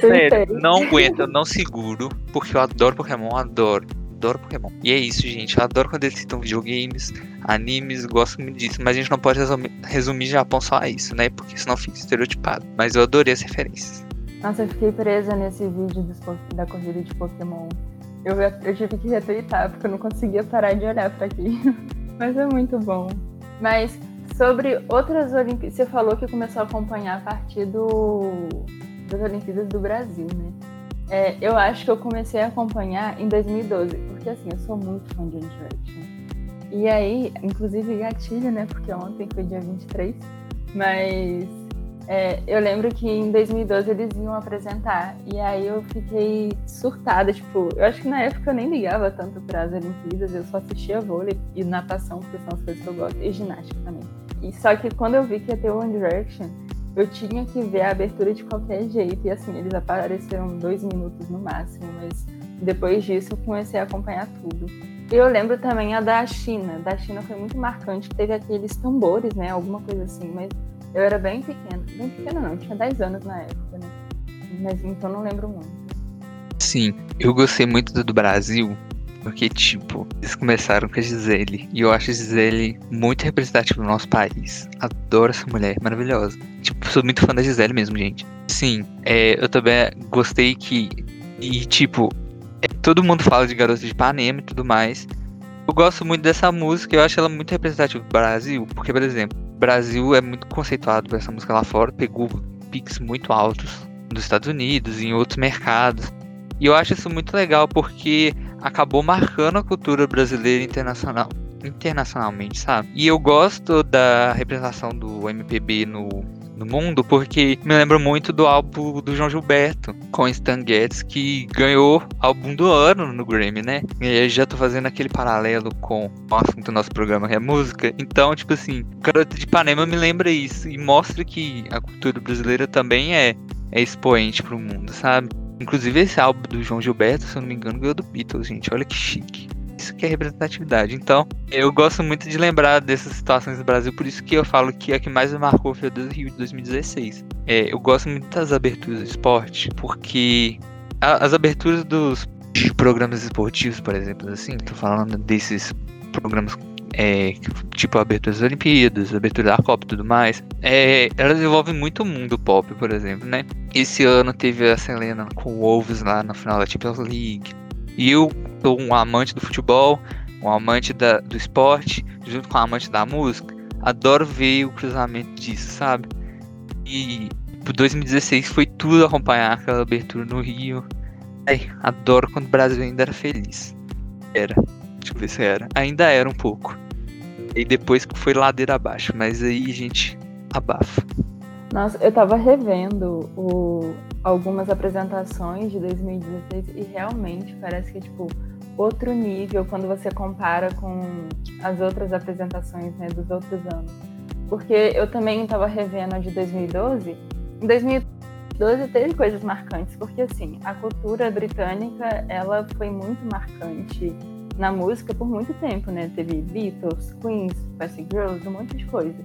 Sério, não aguento, eu não seguro, porque eu adoro Pokémon, adoro. Adoro Pokémon. E é isso, gente. Eu adoro quando eles citam videogames, animes, gosto muito disso. Mas a gente não pode resumir, resumir Japão só a isso, né? Porque senão fica estereotipado. Mas eu adorei as referências. Nossa, eu fiquei presa nesse vídeo dos da corrida de Pokémon. Eu, eu tive que retweetar, porque eu não conseguia parar de olhar pra aquilo. [laughs] Mas é muito bom. Mas sobre outras Olimpíadas, você falou que começou a acompanhar a partir do, das Olimpíadas do Brasil, né? É, eu acho que eu comecei a acompanhar em 2012, porque assim, eu sou muito fã de One Direction. E aí, inclusive gatilho, né? Porque ontem foi dia 23, mas é, eu lembro que em 2012 eles iam apresentar, e aí eu fiquei surtada, tipo, eu acho que na época eu nem ligava tanto para as Olimpíadas, eu só assistia vôlei e natação, porque são as coisas que eu gosto, e ginástica também. E só que quando eu vi que ia ter One Direction, eu tinha que ver a abertura de qualquer jeito, e assim, eles apareceram dois minutos no máximo, mas depois disso eu comecei a acompanhar tudo. Eu lembro também a da China, da China foi muito marcante, teve aqueles tambores, né, alguma coisa assim, mas eu era bem pequena. Bem pequena não, tinha 10 anos na época, né? Mas então não lembro muito. Sim, eu gostei muito do do Brasil, porque, tipo, eles começaram com a Gisele. E eu acho a Gisele muito representativa do nosso país. Adoro essa mulher, maravilhosa. Tipo, sou muito fã da Gisele mesmo, gente. Sim, é, eu também gostei que. E, tipo, é, todo mundo fala de Garota de Ipanema e tudo mais. Eu gosto muito dessa música, eu acho ela muito representativa do Brasil, porque, por exemplo, Brasil é muito conceituado por essa música lá fora, pegou pics muito altos nos Estados Unidos em outros mercados. E eu acho isso muito legal porque acabou marcando a cultura brasileira internacional, internacionalmente, sabe? E eu gosto da representação do MPB no, do mundo, porque me lembra muito do álbum do João Gilberto, com Stan Getz, que ganhou álbum do ano no Grammy, né? E já tô fazendo aquele paralelo com o assunto do nosso programa, que é música. Então, tipo assim, o Garoto de Ipanema me lembra isso e mostra que a cultura brasileira também é, é expoente pro mundo, sabe? Inclusive esse álbum do João Gilberto, se eu não me engano, ganhou do Beatles, gente. Olha que chique isso que é representatividade. Então, eu gosto muito de lembrar dessas situações do Brasil, por isso que eu falo que a que mais me marcou foi a do Rio de 2016. É, eu gosto muito das aberturas do esporte, porque a, as aberturas dos programas esportivos, por exemplo, assim, tô falando desses programas é, tipo abertura das Olimpíadas, abertura da Copa e tudo mais, é, elas envolvem muito o mundo pop, por exemplo, né? Esse ano teve a Selena com o Wolves lá na final da Champions League. E eu sou um amante do futebol, um amante da, do esporte, junto com um amante da música. Adoro ver o cruzamento disso, sabe? E por 2016 foi tudo acompanhar aquela abertura no Rio. Ai, adoro quando o Brasil ainda era feliz. Era. Deixa eu ver se era. Ainda era um pouco. E depois que foi ladeira abaixo. Mas aí, gente, abafa. Nossa, eu tava revendo o, algumas apresentações de 2016 e realmente parece que é tipo outro nível quando você compara com as outras apresentações né, dos outros anos. Porque eu também estava revendo a de 2012. Em 2012 teve coisas marcantes, porque assim, a cultura britânica ela foi muito marcante na música por muito tempo, né? Teve Beatles, Queens, Spice Girls, um monte de coisa.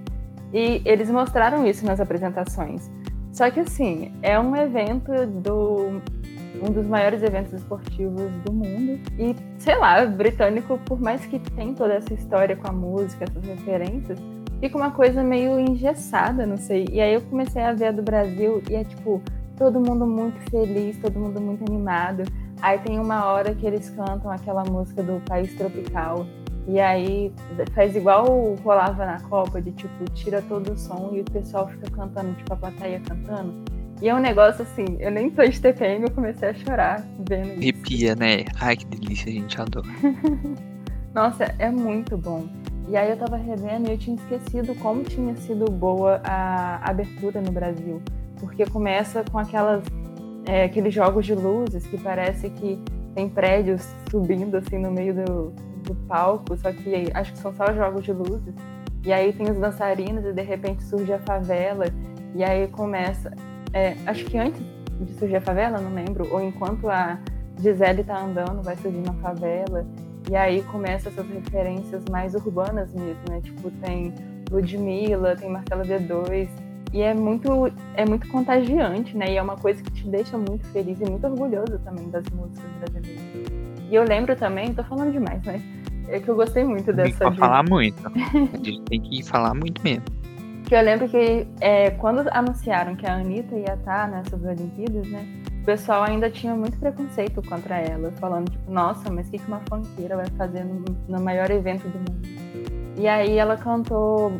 E eles mostraram isso nas apresentações. Só que assim, é um evento do um dos maiores eventos esportivos do mundo. E, sei lá, britânico, por mais que tem toda essa história com a música, essas referências, fica uma coisa meio engessada, não sei. E aí eu comecei a ver a do Brasil e é tipo, todo mundo muito feliz, todo mundo muito animado. Aí tem uma hora que eles cantam aquela música do País Tropical. E aí faz igual rolava na Copa, de tipo, tira todo o som e o pessoal fica cantando, tipo, a plateia cantando. E é um negócio assim, eu nem tô de TPM, eu comecei a chorar vendo isso. Arrepia, né? Ai, que delícia, a gente adora. [laughs] Nossa, é muito bom. E aí eu tava revendo e eu tinha esquecido como tinha sido boa a abertura no Brasil. Porque começa com aquelas, é, aqueles jogos de luzes que parece que tem prédios subindo assim no meio do, do palco, só que acho que são só jogos de luzes. E aí tem os dançarinos e de repente surge a favela. E aí começa. É, acho que antes de surgir a favela, não lembro, ou enquanto a Gisele tá andando, vai surgir uma favela. E aí começa essas referências mais urbanas mesmo, né? Tipo, tem Ludmilla, tem Marcela D2. E é muito, é muito contagiante, né? E é uma coisa que te deixa muito feliz e muito orgulhoso também das músicas brasileiras. E eu lembro também, tô falando demais, mas é que eu gostei muito dessa. Tem que falar muito. [laughs] A gente tem que falar muito mesmo. Que eu lembro que é, quando anunciaram que a Anitta ia estar nessas Olimpíadas, né? O pessoal ainda tinha muito preconceito contra ela, falando, tipo, nossa, mas o que uma funkeira vai fazer no, no maior evento do mundo? E aí ela cantou,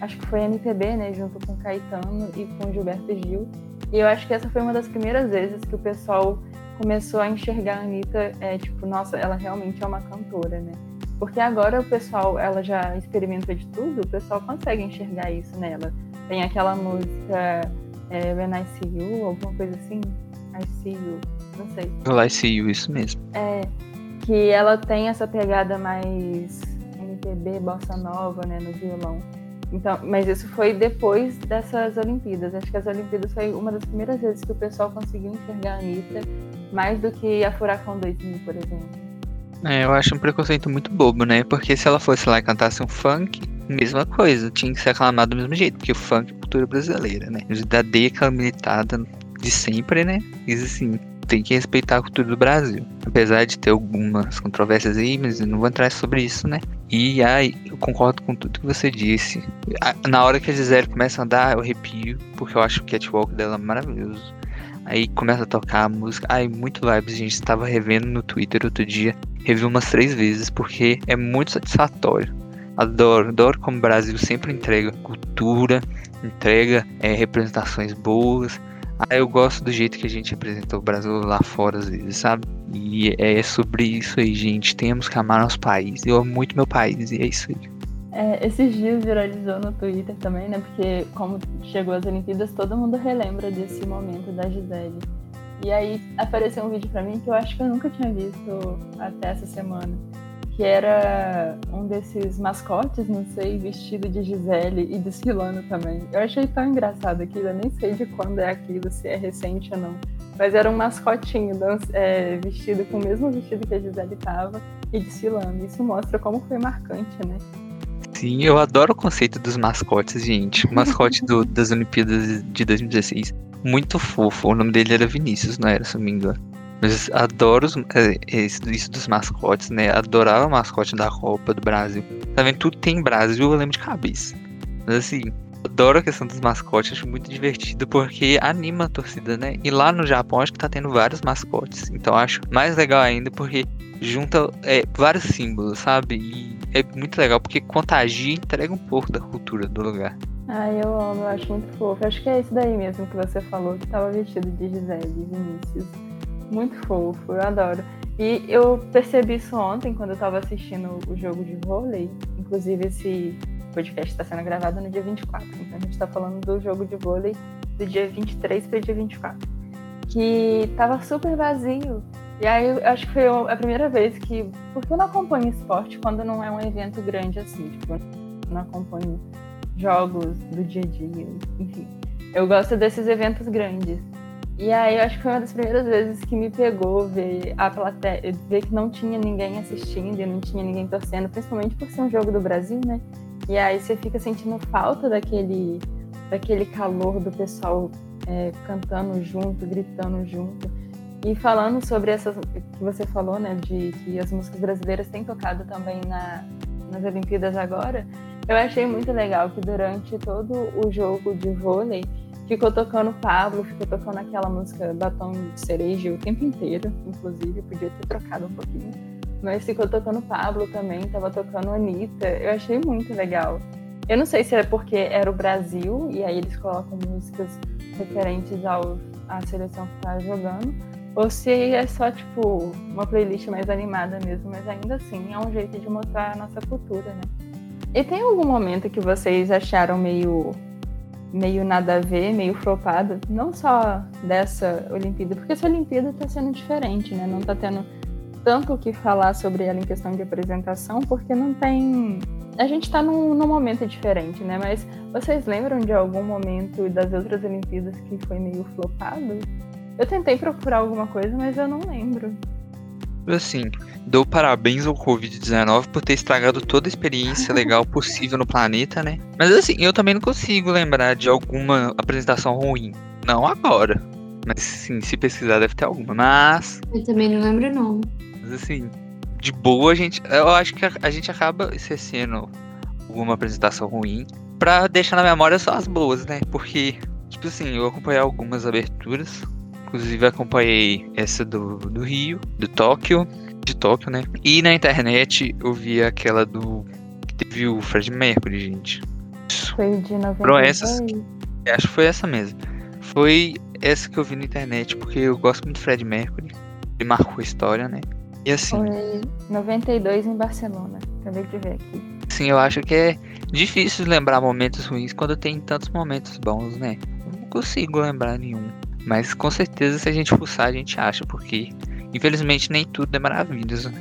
acho que foi MPB, né? Junto com Caetano e com Gilberto Gil. E eu acho que essa foi uma das primeiras vezes que o pessoal começou a enxergar a Anitta, é, tipo, nossa, ela realmente é uma cantora, né? Porque agora o pessoal, ela já experimentou de tudo, o pessoal consegue enxergar isso nela. Tem aquela música é, When I See You, alguma coisa assim, I See You, não sei. I See You, isso mesmo. É, que ela tem essa pegada mais MPB, bossa nova, né, no violão. Então, mas isso foi depois dessas Olimpíadas. Acho que as Olimpíadas foi uma das primeiras vezes que o pessoal conseguiu enxergar a Anitta mais do que a Furacão 2000, por exemplo. É, eu acho um preconceito muito bobo, né? Porque se ela fosse lá e cantasse um funk, mesma coisa, tinha que ser aclamado do mesmo jeito, porque o funk é cultura brasileira, né? Da aquela militada de sempre, né? Diz assim, tem que respeitar a cultura do Brasil. Apesar de ter algumas controvérsias aí, mas eu não vou entrar sobre isso, né? E aí, eu concordo com tudo que você disse. Na hora que a Gisele começa a andar, eu arrepio, porque eu acho o catwalk dela maravilhoso. Aí começa a tocar a música. Ai, muito vibes, gente. Estava revendo no Twitter outro dia. Revi umas três vezes, porque é muito satisfatório. Adoro, adoro como o Brasil sempre entrega cultura, entrega é, representações boas. Ah, eu gosto do jeito que a gente representou o Brasil lá fora, às vezes, sabe? E é sobre isso aí, gente. Temos que amar nosso país. Eu amo muito meu país, e é isso aí. É, esses dias viralizou no Twitter também, né? Porque como chegou as Olimpíadas, todo mundo relembra desse momento da Gisele. E aí apareceu um vídeo para mim que eu acho que eu nunca tinha visto até essa semana, que era um desses mascotes, não sei, vestido de Gisele e desfilando também. Eu achei tão engraçado aquilo, eu nem sei de quando é aquilo, se é recente ou não. Mas era um mascotinho é, vestido com o mesmo vestido que a Gisele tava e desfilando. Isso mostra como foi marcante, né? Sim, eu adoro o conceito dos mascotes, gente. O mascote do, [laughs] das Olimpíadas de 2016, muito fofo. O nome dele era Vinícius, não era, se não me engano. Mas adoro os, é, isso dos mascotes, né? Adorava o mascote da Copa do Brasil. Tá vendo? Tudo tem Brasil, eu lembro de cabeça. Mas assim, adoro a questão dos mascotes, acho muito divertido porque anima a torcida, né? E lá no Japão acho que tá tendo vários mascotes. Então acho mais legal ainda porque junta é, vários símbolos, sabe? E é muito legal porque contagia e entrega um pouco da cultura do lugar. Ah, eu amo, eu acho muito fofo. Acho que é isso daí mesmo que você falou, que tava vestido de Gisele, Vinícius. Muito fofo, eu adoro. E eu percebi isso ontem quando eu tava assistindo o jogo de vôlei. Inclusive, esse podcast está sendo gravado no dia 24. Então a gente está falando do jogo de vôlei do dia 23 para o dia 24. Que tava super vazio. E aí eu acho que foi a primeira vez que. Porque eu não acompanho esporte quando não é um evento grande assim. Tipo, eu não acompanho jogos do dia a dia, enfim. Eu gosto desses eventos grandes. E aí eu acho que foi uma das primeiras vezes que me pegou ver a plateia, ver que não tinha ninguém assistindo e não tinha ninguém torcendo, principalmente por ser um jogo do Brasil, né? E aí você fica sentindo falta daquele, daquele calor do pessoal é, cantando junto, gritando junto. E falando sobre essas que você falou, né, de que as músicas brasileiras têm tocado também na, nas Olimpíadas agora, eu achei muito legal que durante todo o jogo de vôlei ficou tocando Pablo, ficou tocando aquela música Batom de Cereja o tempo inteiro, inclusive, podia ter trocado um pouquinho. Mas ficou tocando Pablo também, tava tocando Anitta. Eu achei muito legal. Eu não sei se é porque era o Brasil, e aí eles colocam músicas referentes ao, à seleção que tá jogando, ou se é só, tipo, uma playlist mais animada mesmo, mas ainda assim é um jeito de mostrar a nossa cultura, né? E tem algum momento que vocês acharam meio meio nada a ver, meio flopado, não só dessa Olimpíada, porque essa Olimpíada está sendo diferente, né? Não está tendo tanto o que falar sobre ela em questão de apresentação, porque não tem. A gente está num, num momento diferente, né? Mas vocês lembram de algum momento das outras Olimpíadas que foi meio flopado? Eu tentei procurar alguma coisa, mas eu não lembro. Assim, dou parabéns ao Covid-19 por ter estragado toda a experiência [laughs] legal possível no planeta, né? Mas assim, eu também não consigo lembrar de alguma apresentação ruim. Não agora. Mas sim, se pesquisar deve ter alguma. Mas. Eu também não lembro, não. Mas assim, de boa a gente. Eu acho que a, a gente acaba esquecendo alguma apresentação ruim pra deixar na memória só as boas, né? Porque, tipo assim, eu acompanhei algumas aberturas Inclusive acompanhei essa do, do Rio, do Tóquio, de Tóquio, né? E na internet eu vi aquela do. que teve o Fred Mercury, gente. Foi de 92? essas, acho que foi essa mesmo. Foi essa que eu vi na internet, porque eu gosto muito do Fred Mercury. Ele marcou a história, né? E assim. Foi 92 em Barcelona. Acabei de ver aqui. Sim, eu acho que é difícil lembrar momentos ruins quando tem tantos momentos bons, né? Eu não consigo lembrar nenhum. Mas com certeza se a gente fuçar a gente acha, porque infelizmente nem tudo é maravilhoso.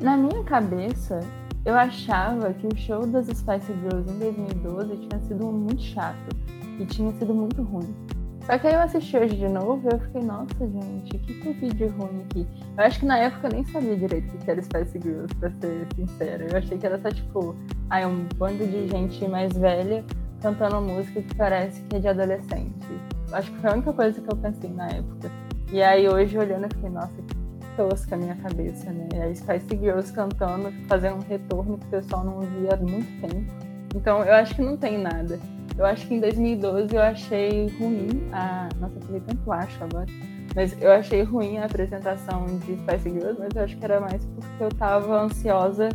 Na minha cabeça, eu achava que o show das Spice Girls em 2012 tinha sido muito chato e tinha sido muito ruim. Só que aí eu assisti hoje de novo e eu fiquei, nossa gente, que, que vídeo ruim aqui. Eu acho que na época eu nem sabia direito o que era Spice Girls, pra ser sincera. Eu achei que era só tipo, ai, um bando de gente mais velha cantando música que parece que é de adolescente. Acho que foi a única coisa que eu pensei na época. E aí hoje olhando eu fiquei, nossa, que tosca a minha cabeça, né? E aí Spice Girls cantando, fazendo um retorno que o pessoal não via há muito tempo. Então eu acho que não tem nada. Eu acho que em 2012 eu achei ruim a. Nossa, eu falei tanto acho agora. Mas eu achei ruim a apresentação de Spice Girls, mas eu acho que era mais porque eu tava ansiosa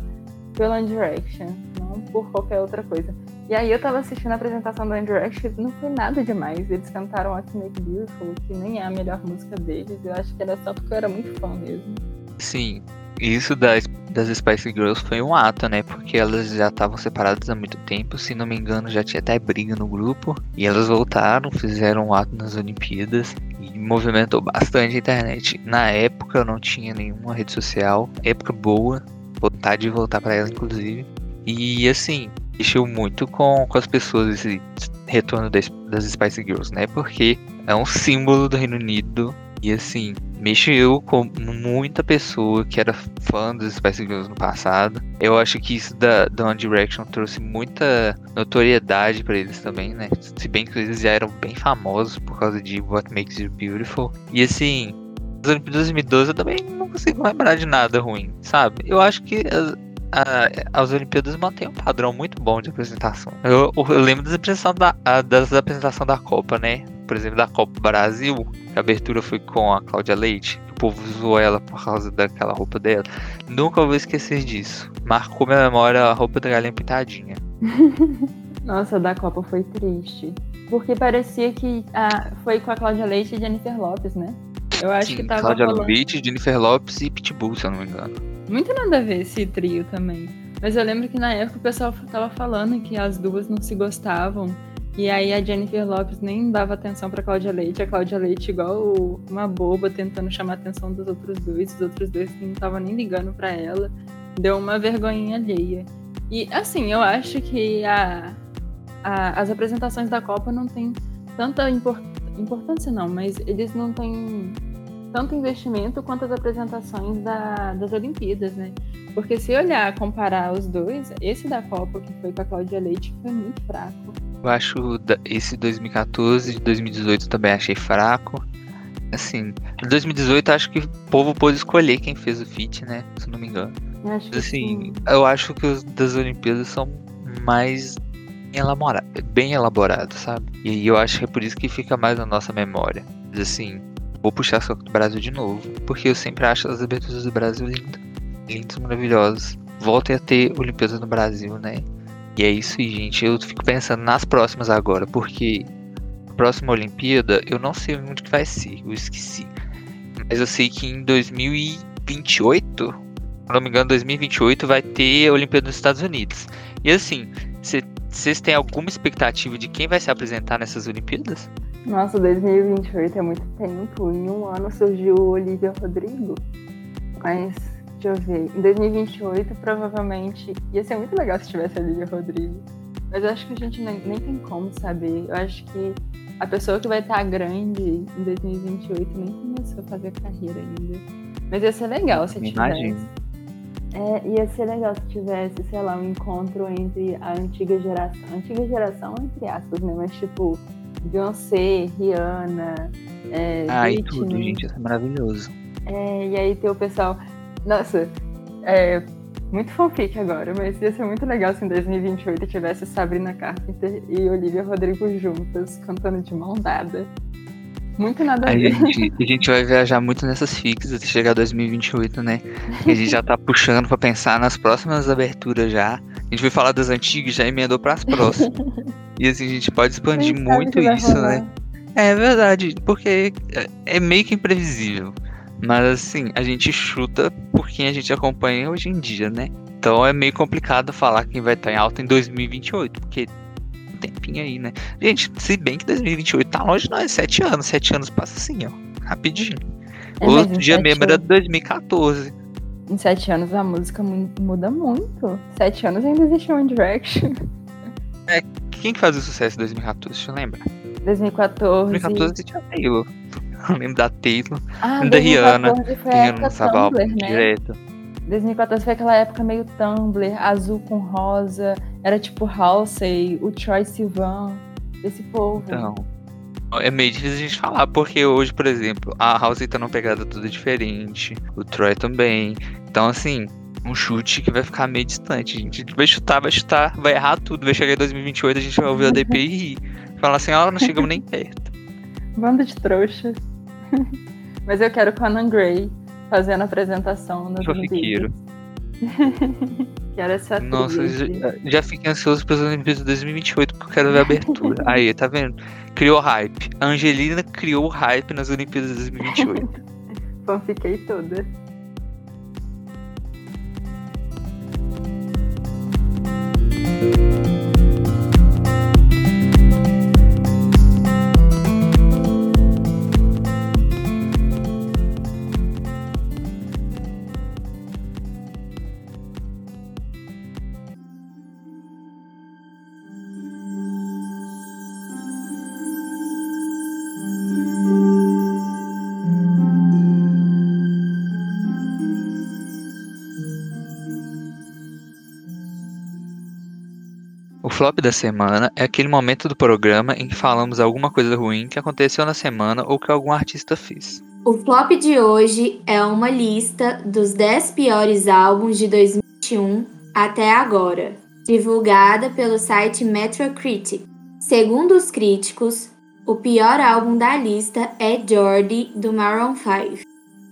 pela Direction, não por qualquer outra coisa. E aí eu tava assistindo a apresentação do Andrew e não foi nada demais. Eles cantaram What Make Beautiful, que nem é a melhor música deles. Eu acho que era só porque eu era muito fã mesmo. Sim, isso da, das Spice Girls foi um ato, né? Porque elas já estavam separadas há muito tempo, se não me engano, já tinha até briga no grupo. E elas voltaram, fizeram um ato nas Olimpíadas e movimentou bastante a internet. Na época eu não tinha nenhuma rede social, época boa, vontade de voltar para ela, inclusive. E assim, mexeu muito com, com as pessoas esse retorno das, das Spice Girls, né? Porque é um símbolo do Reino Unido e assim, mexeu com muita pessoa que era fã dos Spice Girls no passado. Eu acho que isso da, da One Direction trouxe muita notoriedade para eles também, né? Se bem que eles já eram bem famosos por causa de What Makes You Beautiful. E assim, as Olimpíadas 2012 eu também não consigo lembrar de nada ruim, sabe? Eu acho que a, as Olimpíadas mantêm um padrão muito bom de apresentação. Eu, eu lembro das apresentações da, das apresentações da Copa, né? Por exemplo, da Copa Brasil, a abertura foi com a Cláudia Leite. O povo zoou ela por causa daquela roupa dela. Nunca vou esquecer disso. Marcou minha memória a roupa da galinha pintadinha. [laughs] Nossa, da Copa foi triste. Porque parecia que ah, foi com a Cláudia Leite e Jennifer Lopes, né? Eu acho Sim, que tava. Cláudia rolando... Leite, Jennifer Lopes e Pitbull, se eu não me engano. Muito nada a ver esse trio também. Mas eu lembro que na época o pessoal tava falando que as duas não se gostavam e aí a Jennifer Lopes nem dava atenção pra Cláudia Leite, a Cláudia Leite igual uma boba tentando chamar a atenção dos outros dois, os outros dois não estavam nem ligando para ela. Deu uma vergonhinha alheia. E assim, eu acho que a, a, as apresentações da Copa não tem tanta import, importância não, mas eles não têm tanto investimento quanto as apresentações da, das Olimpíadas, né? Porque se olhar, comparar os dois, esse da Copa que foi com a Cláudia Leite foi muito fraco. Eu acho esse 2014 e 2018 também achei fraco. Assim, 2018 acho que o povo pôde escolher quem fez o feat, né? Se não me engano. Acho Mas, assim, eu acho que os das Olimpíadas são mais elaborados, bem elaborados, sabe? E eu acho que é por isso que fica mais na nossa memória. Mas, assim, vou puxar só do Brasil de novo, porque eu sempre acho as aberturas do Brasil lindas, lindas, maravilhosas. Voltem a ter Olimpíadas no Brasil, né? E é isso aí, gente. Eu fico pensando nas próximas agora, porque a próxima Olimpíada eu não sei onde que vai ser, eu esqueci. Mas eu sei que em 2028, se não me engano, 2028 vai ter a Olimpíada nos Estados Unidos. E assim, vocês têm alguma expectativa de quem vai se apresentar nessas Olimpíadas? Nossa, 2028 é muito tempo. Em um ano surgiu Olivia Rodrigo. Mas Deixa eu ver. Em 2028, provavelmente. Ia ser muito legal se tivesse a Lívia Rodrigo. Mas eu acho que a gente nem, nem tem como saber. Eu acho que a pessoa que vai estar grande em 2028 nem começou a fazer carreira ainda. Mas ia ser legal se tivesse. É, ia ser legal se tivesse, sei lá, um encontro entre a antiga geração. Antiga geração, entre aspas, né? Mas tipo, Beyoncé, Rihanna. É, ah, e tudo, gente. Isso é maravilhoso. É, e aí ter o pessoal. Nossa, é muito fanfic agora, mas ia ser muito legal se em 2028 tivesse Sabrina Carpenter e Olivia Rodrigo juntas, cantando de mão dada. Muito nada a, a ver. Gente, a gente vai viajar muito nessas fics até chegar 2028, né? A gente já tá puxando pra pensar nas próximas aberturas já. A gente vai falar das antigas já emendou pras próximas. e assim, a gente pode expandir muito isso, né? É verdade, porque é, é meio que imprevisível. Mas assim, a gente chuta por quem a gente acompanha hoje em dia, né? Então é meio complicado falar quem vai estar em alta em 2028, porque um tempinho aí, né? Gente, se bem que 2028 tá longe, não é sete anos. Sete anos passa assim, ó, rapidinho. É, Outro dia mesmo era 2014. Em sete anos a música muda muito. Sete anos ainda existe One Direction. [laughs] É, quem que fazia sucesso em 2014? Deixa eu lembrar. 2014. 2014 tinha Taylor. [laughs] Eu lembro da Taylor. Ah, da Rihanna. Foi a época Tumblr, né? direto. 2014 foi aquela época meio Tumblr, azul com rosa. Era tipo Halsey, o Troy Sivan, esse povo. Então, é meio difícil a gente falar, porque hoje, por exemplo, a Halsey tá numa pegada tudo diferente, o Troy também. Então, assim, um chute que vai ficar meio distante. A gente vai chutar, vai chutar, vai errar tudo. Vai chegar em 2028, a gente vai ouvir a DP e rir. Falar assim, ó, oh, não chegamos nem [laughs] perto. Banda de trouxa. [laughs] Mas eu quero Conan Gray fazendo a apresentação no Olimpíadas. [laughs] quero essa Nossa, já, já fiquei ansioso pelas Olimpíadas de 2028 porque eu quero ver a abertura. [laughs] Aí, tá vendo? Criou hype. A Angelina criou hype nas Olimpíadas de 2028. [laughs] fiquei toda. Flop da semana é aquele momento do programa em que falamos alguma coisa ruim que aconteceu na semana ou que algum artista fez. O flop de hoje é uma lista dos 10 piores álbuns de 2021 até agora, divulgada pelo site Metacritic. Segundo os críticos, o pior álbum da lista é Jordi, do Maroon 5.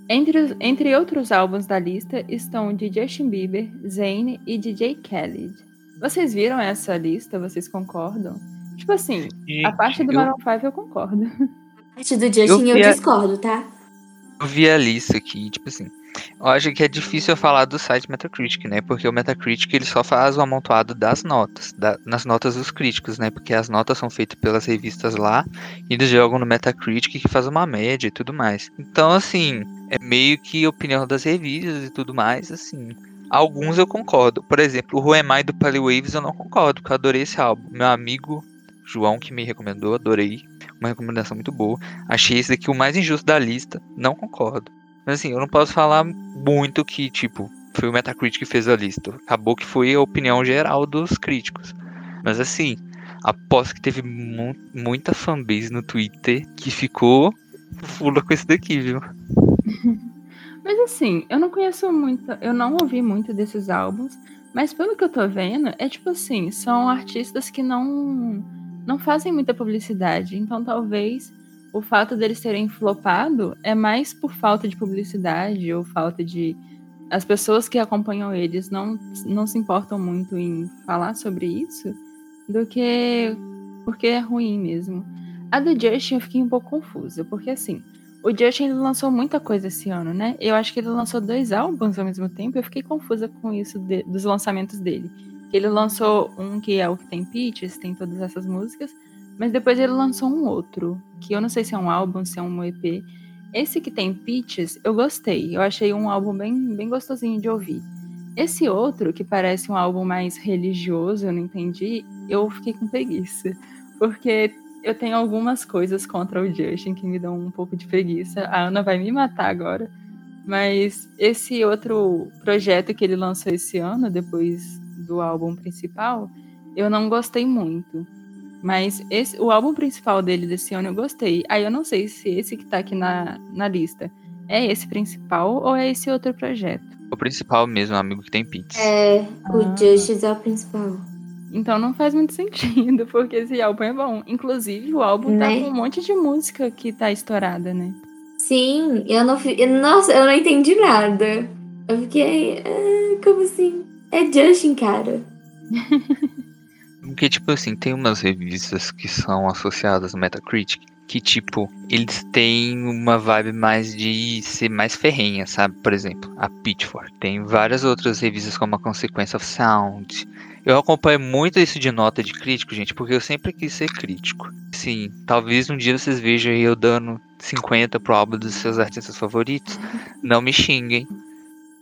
Entre, entre outros álbuns da lista estão de Justin Bieber, Zayn e DJ Khaled. Vocês viram essa lista? Vocês concordam? Tipo assim, a parte do Maroon 5 eu concordo. A parte do Justin eu, eu discordo, tá? Eu vi a lista aqui, tipo assim. Eu acho que é difícil eu falar do site Metacritic, né? Porque o Metacritic ele só faz o amontoado das notas, da, nas notas dos críticos, né? Porque as notas são feitas pelas revistas lá e eles jogam no Metacritic que faz uma média e tudo mais. Então, assim, é meio que opinião das revistas e tudo mais, assim. Alguns eu concordo. Por exemplo, o Who Am I do Waves eu não concordo, porque eu adorei esse álbum. Meu amigo João que me recomendou, adorei. Uma recomendação muito boa. Achei esse daqui o mais injusto da lista. Não concordo. Mas assim, eu não posso falar muito que, tipo, foi o Metacritic que fez a lista. Acabou que foi a opinião geral dos críticos. Mas assim, aposto que teve mu muita fanbase no Twitter que ficou fula com esse daqui, viu? [laughs] Mas assim, eu não conheço muito, eu não ouvi muito desses álbuns, mas pelo que eu tô vendo, é tipo assim, são artistas que não não fazem muita publicidade, então talvez o fato deles terem flopado é mais por falta de publicidade ou falta de as pessoas que acompanham eles não não se importam muito em falar sobre isso do que porque é ruim mesmo. A do Justin eu fiquei um pouco confusa, porque assim, o Justin lançou muita coisa esse ano, né? Eu acho que ele lançou dois álbuns ao mesmo tempo. Eu fiquei confusa com isso de, dos lançamentos dele. Ele lançou um que é o que tem Peaches, tem todas essas músicas, mas depois ele lançou um outro, que eu não sei se é um álbum, se é um EP. Esse que tem Peaches, eu gostei. Eu achei um álbum bem, bem gostosinho de ouvir. Esse outro, que parece um álbum mais religioso, eu não entendi, eu fiquei com preguiça. Porque eu tenho algumas coisas contra o Justin que me dão um pouco de preguiça. A Ana vai me matar agora. Mas esse outro projeto que ele lançou esse ano, depois do álbum principal, eu não gostei muito. Mas esse, o álbum principal dele desse ano eu gostei. Aí eu não sei se esse que tá aqui na, na lista é esse principal ou é esse outro projeto. O principal mesmo, amigo que tem pizza. É, o ah. Justice é o principal. Então não faz muito sentido, [laughs] porque esse álbum é bom. Inclusive, o álbum tá né? tá com um monte de música que tá estourada, né? Sim, eu não. Nossa, eu não entendi nada. Eu fiquei. Ah, como assim? É Justin, cara. [laughs] Porque, tipo assim, tem umas revistas que são associadas ao Metacritic que, tipo, eles têm uma vibe mais de ser mais ferrenha, sabe? Por exemplo, a Pitchfork. Tem várias outras revistas como a Consequence of Sound, eu acompanho muito isso de nota de crítico, gente, porque eu sempre quis ser crítico. Sim, talvez um dia vocês vejam eu dando 50 pro álbum dos seus artistas favoritos. Não me xinguem.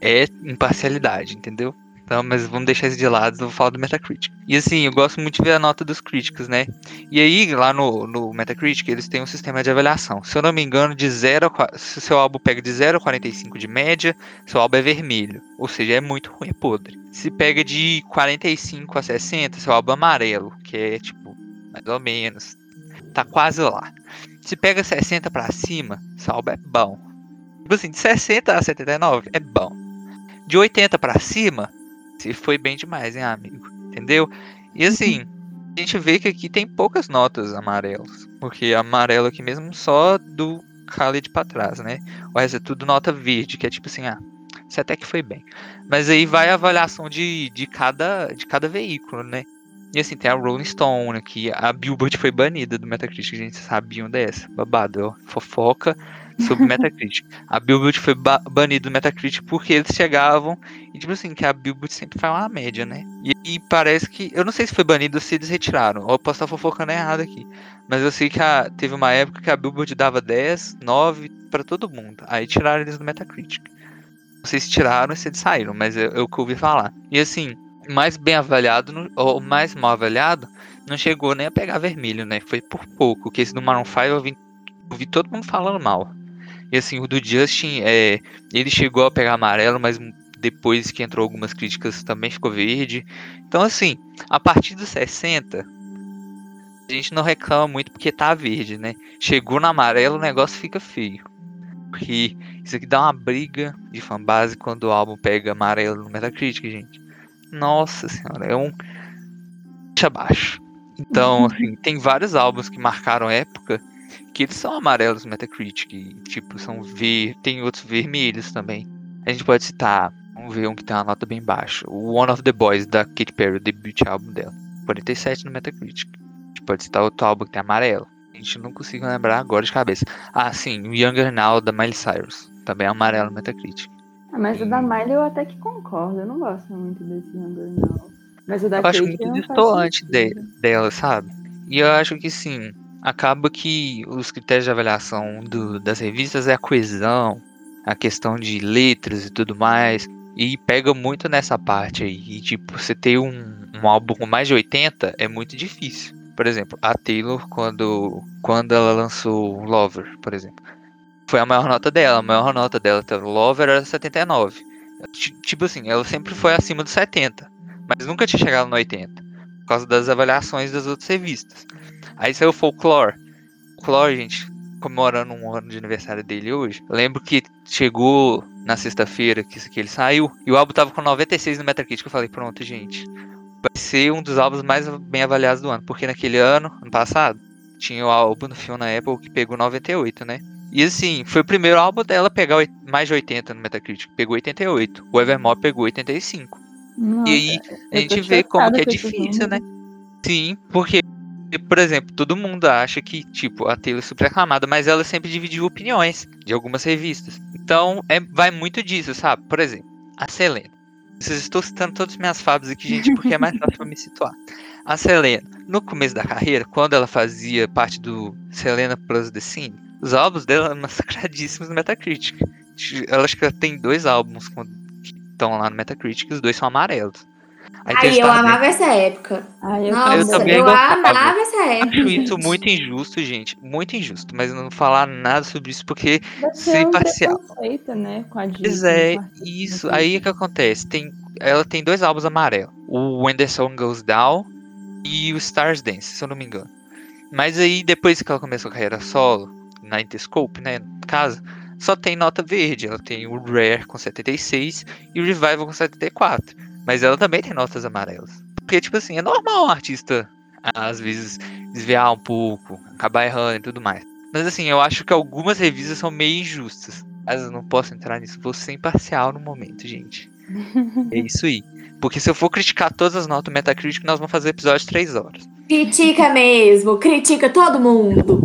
É imparcialidade, entendeu? Então, mas vamos deixar isso de lado, vou falar do Metacritic. E assim, eu gosto muito de ver a nota dos críticos, né? E aí, lá no, no Metacritic, eles têm um sistema de avaliação. Se eu não me engano, de 0 a, se seu álbum pega de 0 a 45 de média, seu álbum é vermelho. Ou seja, é muito ruim, é podre. Se pega de 45 a 60, seu álbum é amarelo, que é tipo, mais ou menos. Tá quase lá. Se pega 60 para cima, seu álbum é bom. Tipo assim, de 60 a 79 é bom. De 80 para cima, se foi bem demais, hein, amigo? Entendeu? E assim, a gente vê que aqui tem poucas notas amarelas. Porque amarelo aqui mesmo só do Khaled pra trás, né? O resto é tudo nota verde, que é tipo assim, ah, isso até que foi bem. Mas aí vai a avaliação de, de, cada, de cada veículo, né? E assim, tem a Rolling Stone aqui, a Billboard foi banida do Metacritic, a gente sabiam dessa. Babado, fofoca sobre Metacritic. a Billboard foi ba banida do Metacritic porque eles chegavam e, tipo assim, que a Billboard sempre faz uma média, né? E, e, parece que. Eu não sei se foi banido ou se eles retiraram. Ou eu posso estar fofocando errado aqui. Mas eu sei que a, teve uma época que a Billboard dava 10, 9 para todo mundo. Aí tiraram eles do Metacritic. Não sei se tiraram ou se eles saíram, mas eu, eu que ouvi falar. E assim, mais bem avaliado, ou mais mal avaliado, não chegou nem a pegar vermelho, né? Foi por pouco. Que esse do Maroon 5 eu vi, eu vi todo mundo falando mal. E assim, o do Justin, é, ele chegou a pegar amarelo, mas depois que entrou algumas críticas também ficou verde. Então, assim, a partir dos 60, a gente não reclama muito porque tá verde, né? Chegou no amarelo, o negócio fica feio. Porque isso aqui dá uma briga de fanbase quando o álbum pega amarelo no Metacritic, gente. Nossa senhora, é um. Deixa abaixo. Então, [laughs] assim, tem vários álbuns que marcaram época que eles são amarelos no Metacritic. E, tipo, são ver. Tem outros vermelhos também. A gente pode citar. Vamos ver um que tem uma nota bem baixa. O One of the Boys, da Katy Perry, o debut álbum dela. 47 no Metacritic. A gente pode citar outro álbum que tem amarelo. A gente não consigo lembrar agora de cabeça. Ah, sim, o Younger Now, da Miley Cyrus. Também é amarelo no Metacritic. Ah, mas o da Miley eu até que concordo. Eu não gosto muito desse Younger Now. Mas o da eu Kate acho muito distoante de, dela, sabe? E eu acho que sim, acaba que os critérios de avaliação do- das revistas é a coesão, a questão de letras e tudo mais. E pega muito nessa parte aí. E tipo, você ter um, um álbum com mais de 80 é muito difícil. Por exemplo, a Taylor, quando, quando ela lançou Lover, por exemplo. Foi a maior nota dela. A maior nota dela até o Lover era 79. Ti- Tipo assim, ela sempre foi acima dos 70. Mas nunca tinha chegado no 80. Por causa das avaliações das outras revistas. Aí saiu o Folklore. Folklore, gente, comemorando um ano de aniversário dele hoje. Lembro que chegou na sexta-feira que, aqui ele saiu. E o álbum tava com 96 no Metacritic. Eu falei, pronto, gente. Vai ser um dos álbuns mais bem avaliados do ano. Porque naquele ano, ano passado, tinha o álbum do Fiona Apple que pegou 98, né? E assim, foi o primeiro álbum dela pegar mais de 80 no Metacritic. Pegou 88. O Evermore pegou 85. Nossa, E aí a gente vê como que é difícil, né? Sim, porque, por exemplo, todo mundo acha que, tipo, a Taylor é super aclamada, mas ela sempre dividiu opiniões de algumas revistas. Então, é, vai muito disso, sabe? Por exemplo, a Selena. Vocês estou citando todas as minhas fábulas aqui, gente, porque é mais fácil pra me situar. A Selena, no começo da carreira, quando ela fazia parte do Selena Plus The Scene, os álbuns dela eram massacradíssimos no Metacritic. Ela acho que ela tem dois álbuns que estão lá no Metacritic, os dois são amarelos. Aí Aí eu amava essa época. Ai, eu Nossa, eu, também eu gostava. amava essa época. Acho isso muito injusto, gente. Muito injusto. Mas eu não vou falar nada sobre isso porque. Deve ser um preconceito, né, com a Disney. Pois é, isso. Aí o que acontece? Tem, ela tem dois álbuns amarelos: o When the Sun Goes Down e o Stars Dance, se eu não me engano. Mas aí, depois que ela começou a carreira solo, na Interscope, né? No caso, só tem nota verde. Ela tem o Rare com 76 e o Revival com 74. Mas ela também tem notas amarelas. Porque, tipo assim, é normal um artista, às vezes, desviar um pouco, acabar errando e tudo mais. Mas assim, eu acho que algumas revistas são meio injustas. Mas eu não posso entrar nisso, vou ser imparcial no momento, gente. É [laughs] isso aí. Porque se eu for criticar todas as notas do Metacritic, nós vamos fazer episódio de 3 horas. Critica mesmo, critica todo mundo.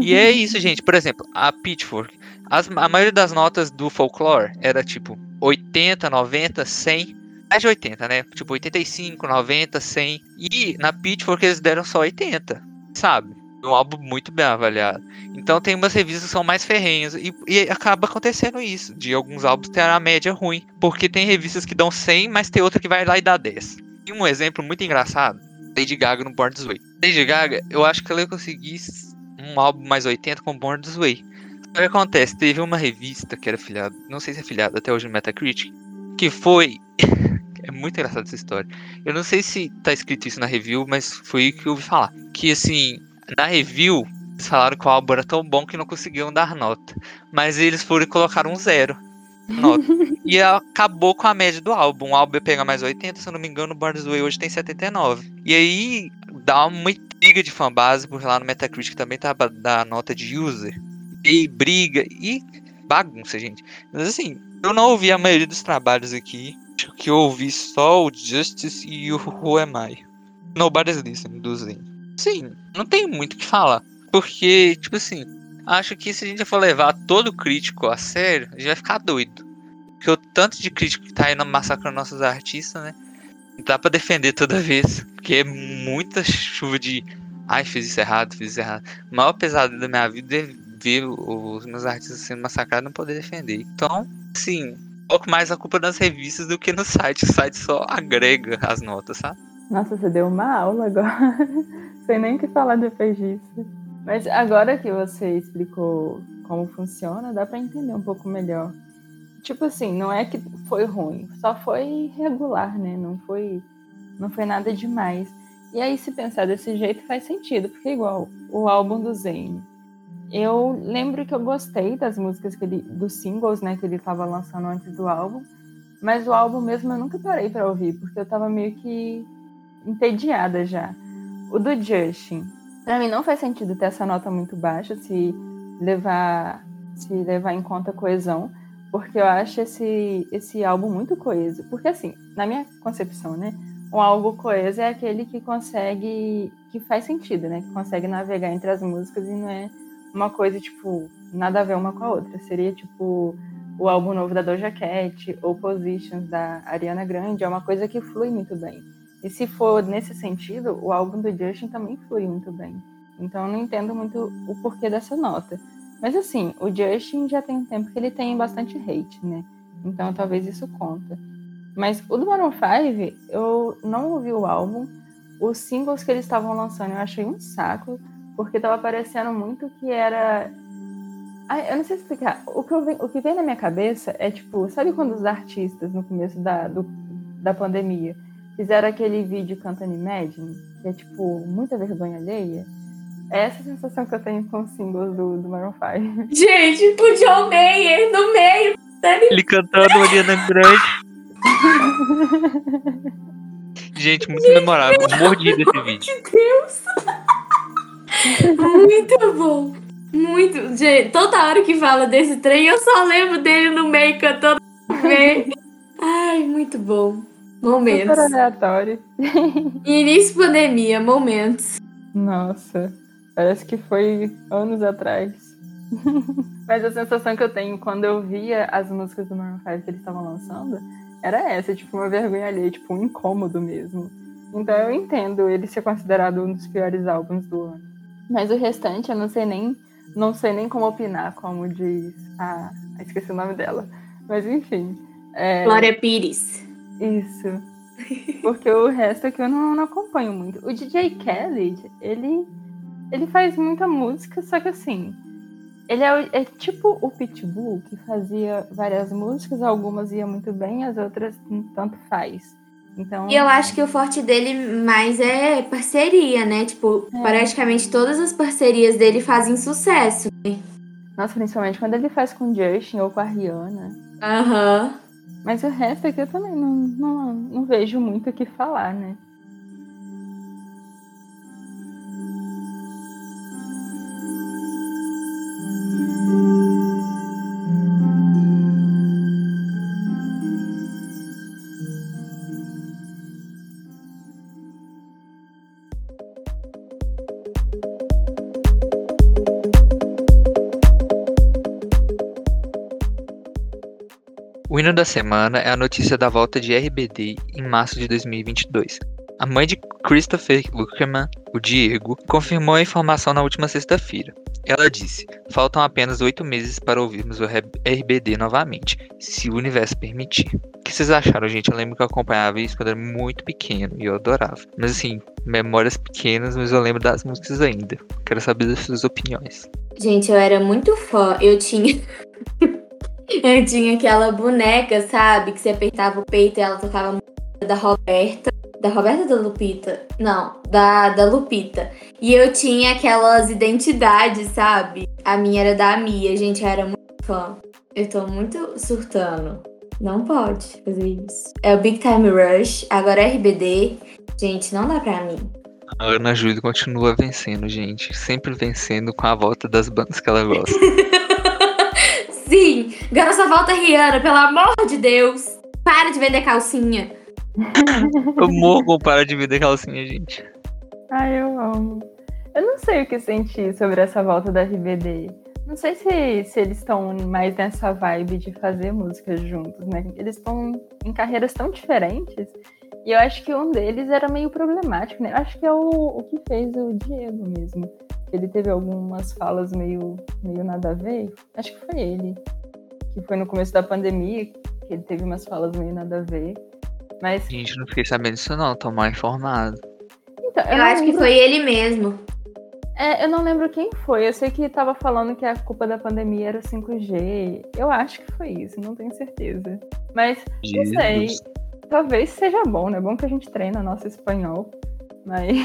E é isso, gente. Por exemplo, a Pitchfork. as- a maioria das notas do Folklore era tipo 80, 90, 100. Mais de 80, né? Tipo 85, 90, 100. E na Pitchfork eles deram só 80, sabe? Um álbum muito bem avaliado. Então tem umas revistas que são mais ferrenhas. E, e acaba acontecendo isso. De alguns álbuns ter a média ruim. Porque tem revistas que dão 100, mas tem outra que vai lá e dá 10. E um exemplo muito engraçado. Lady Gaga no Born This Way. Lady Gaga, eu acho que ela ia conseguir um álbum mais 80 com Born This Way. O que acontece? Teve uma revista que era filiada, não sei se é filiada até hoje no Metacritic, que foi. [laughs] é muito engraçada essa história. Eu não sei se tá escrito isso na review, mas foi o que eu ouvi falar. Que assim, na review, eles falaram que o álbum era tão bom que não conseguiam dar nota. Mas eles foram e colocaram um zero. Nota. [laughs] e acabou com a média do álbum. O álbum ia pegar mais 80, se eu não me engano, o Born This Way hoje tem 79. E aí dá uma intriga de fanbase, porque lá no Metacritic também tá da nota de user. E briga e bagunça, gente. Mas assim, eu não ouvi a maioria dos trabalhos aqui. Acho que eu ouvi só o Justice e o Who Am I. Nobody's Listening do Zen. Sim, não tem muito o que falar. Porque, tipo assim, acho que se a gente for levar todo crítico a sério, a gente vai ficar doido. Porque o tanto de crítico que tá indo massacrando nossos artistas, né? Não dá pra defender toda vez. Porque é muita chuva de. Ai, fiz isso errado, fiz isso errado. O maior pesadelo da minha vida é ver os meus artistas sendo massacrados e não poder defender. Então, assim, coloco mais a culpa nas revistas do que no site. O site só agrega as notas, sabe? Nossa, você deu uma aula agora. [laughs] Sei nem o que falar depois disso. Mas agora que você explicou como funciona, dá para entender um pouco melhor. tipo assim, não é que foi ruim, só foi regular, né? Não foi, não foi nada demais. E aí, se pensar desse jeito, faz sentido, porque é igual o álbum do Zayn. Eu lembro que eu gostei das músicas que ele, dos singles, né, que ele estava lançando antes do álbum, mas o álbum mesmo eu nunca parei para ouvir, porque eu estava meio que entediada já. O do Justin, para mim não faz sentido ter essa nota muito baixa se levar se levar em conta a coesão, porque eu acho esse esse álbum muito coeso, porque assim, na minha concepção, né, um álbum coeso é aquele que consegue que faz sentido, né, que consegue navegar entre as músicas e não é uma coisa tipo nada a ver uma com a outra. Seria tipo o álbum novo da Doja Cat ou Positions da Ariana Grande, é uma coisa que flui muito bem. E se for nesse sentido, o álbum do Justin também flui muito bem. Então eu não entendo muito o porquê dessa nota. Mas assim, o Justin já tem um tempo que ele tem bastante hate, né? Então talvez isso conta. Mas o do Maroon 5, eu não ouvi o álbum. Os singles que eles estavam lançando eu achei um saco, porque tava parecendo muito que era. Ai, eu não sei explicar. O que, eu, o que vem na minha cabeça é tipo, sabe quando os artistas no começo da, do, da pandemia fizeram aquele vídeo cantando Imagine, que é tipo muita vergonha alheia. É essa sensação que eu tenho com os singles do, do Maroon 5. [laughs] Gente, o John Mayer no meio. Ele cantando Ariana Grande. [laughs] Gente, muito Gente, memorável. Mordido esse vídeo. Meu Deus! Muito bom. Muito. Gente, toda hora que fala desse trem, eu só lembro dele no meio cantando. Ai, muito bom. Momentos. Super aleatório. Início pandemia, momentos. Nossa, parece que foi anos atrás. [laughs] Mas a sensação que eu tenho quando eu via as músicas do Maroon 5 que eles estavam lançando era essa, tipo, uma vergonha alheia, tipo, um incômodo mesmo. Então eu entendo ele ser considerado um dos piores álbuns do ano. Mas o restante eu não sei nem, não sei nem como opinar, como diz a. Esqueci o nome dela. Mas enfim. É... Glória Pires. Isso. Porque o resto aqui eu não, não acompanho muito. O DJ Khaled, ele, ele faz muita música, só que assim, ele é, é, tipo o Pitbull, que fazia várias músicas, algumas iam muito bem, as outras tanto faz. Então... E eu acho que o forte dele mais é parceria, né? Tipo, é. praticamente todas as parcerias dele fazem sucesso. Nossa, principalmente quando ele faz com o Justin ou com a Rihanna. Aham. Uhum. Mas o resto aqui eu também não, não, não vejo muito o que falar, né? O hino da semana é a notícia da volta de RBD em março de 2022. A mãe de Christopher Luckerman, o Diego, confirmou a informação na última sexta-feira. Ela disse: Faltam apenas oito meses para ouvirmos o RBD novamente, se o universo permitir. O que vocês acharam, gente? Eu lembro que eu acompanhava isso quando era muito pequeno e eu adorava. Mas assim, memórias pequenas, mas eu lembro das músicas ainda. Quero saber das suas opiniões. Gente, eu era muito fã. Eu tinha. Eu [laughs] tinha aquela boneca, sabe? Que você apertava o peito e ela tocava música da Roberta. Da Roberta ou da Lupita? Não, da, da Lupita. E eu tinha aquelas identidades, sabe? A minha era da Mia, gente, eu era muito fã. Eu tô muito surtando. Não pode fazer isso. É o Big Time Rush, agora é RBD. Gente, não dá pra mim. A Ana Júlia continua vencendo, gente. Sempre vencendo com a volta das bandas que ela gosta. [laughs] Sim! Agora só volta Rihanna, pelo amor de Deus! Para de vender calcinha! [laughs] eu morro para de vender calcinha, gente. Ai, eu amo. Eu não sei o que sentir sobre essa volta da RBD. Não sei se, se eles estão mais nessa vibe de fazer músicas juntos, né? Eles estão em carreiras tão diferentes. E eu acho que um deles era meio problemático, né? Eu acho que é o, o que fez o Diego mesmo ele teve algumas falas meio, meio nada a ver. Acho que foi ele. Que foi no começo da pandemia, que ele teve umas falas meio nada a ver. Mas. Gente, não fiquei sabendo disso não, tô mal informado. Então, eu, eu acho que foi ele mesmo. É, eu não lembro quem foi. Eu sei que tava falando que a culpa da pandemia era o 5G. Eu acho que foi isso, não tenho certeza. Mas, Jesus. não sei. Talvez seja bom, né? É bom que a gente treina nosso espanhol. Mas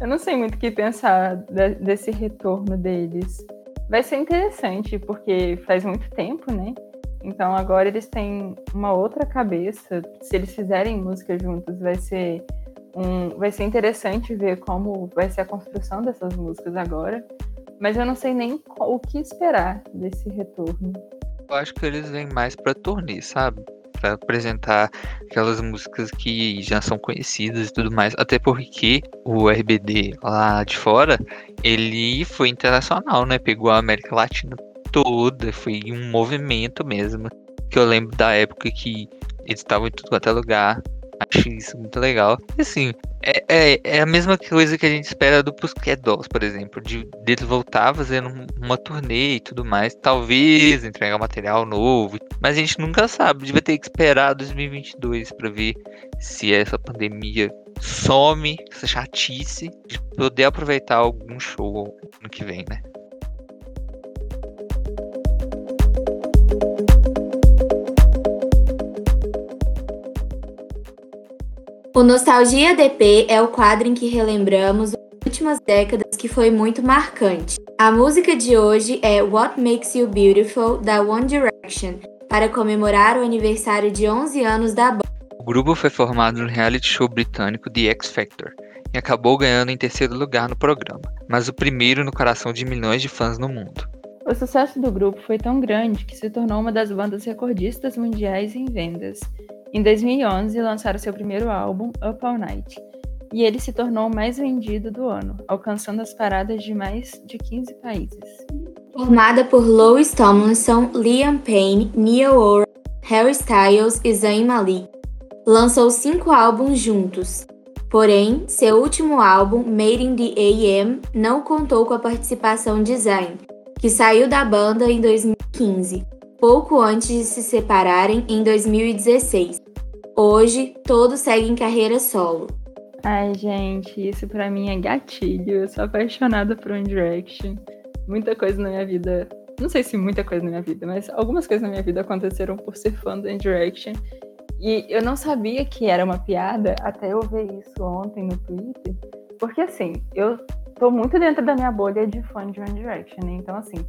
eu não sei muito o que pensar de, desse retorno deles. Vai ser interessante, porque faz muito tempo, né? Então agora eles têm uma outra cabeça. Se eles fizerem música juntos, vai ser um, vai ser interessante ver como vai ser a construção dessas músicas agora. Mas eu não sei nem o que esperar desse retorno. Eu acho que eles vêm mais para turnê, sabe? Para apresentar aquelas músicas que já são conhecidas e tudo mais. Até porque o RBD lá de fora, ele foi internacional, né? Pegou a América Latina toda, foi um movimento mesmo. Que eu lembro da época que eles estavam em tudo quanto é lugar. Acho isso muito legal. E assim, é, é, é, a mesma coisa que a gente espera do Pussycat Dolls, por exemplo. De dele voltar fazendo uma turnê e tudo mais. Talvez entregar material novo. Mas a gente nunca sabe. A gente vai ter que esperar 2022 para ver se essa pandemia some, essa chatice, de poder aproveitar algum show no que vem, né? O Nostalgia DP é o quadro em que relembramos as últimas décadas que foi muito marcante. A música de hoje é What Makes You Beautiful, da One Direction, para comemorar o aniversário de 11 anos da banda. O grupo foi formado no reality show britânico The X Factor e acabou ganhando em terceiro lugar no programa, mas o primeiro no coração de milhões de fãs no mundo. O sucesso do grupo foi tão grande que se tornou uma das bandas recordistas mundiais em vendas em 2011, lançaram seu primeiro álbum, Up All Night, e ele se tornou o mais vendido do ano, alcançando as paradas de mais de 15 países. Formada por Louis Tomlinson, Liam Payne, Neil Oran, Harry Styles e Zayn Malik, lançou cinco álbuns juntos. Porém, seu último álbum, Made in the AM, não contou com a participação de Zayn, que saiu da banda em 2015 pouco antes de se separarem em 2016. Hoje, todos seguem carreira solo. Ai, gente, isso para mim é gatilho. Eu sou apaixonada por One Direction. Muita coisa na minha vida. Não sei se muita coisa na minha vida, mas algumas coisas na minha vida aconteceram por ser fã do One Direction. E eu não sabia que era uma piada até eu ver isso ontem no Twitter. Porque assim, eu tô muito dentro da minha bolha de fã de One Direction, né? Então, assim,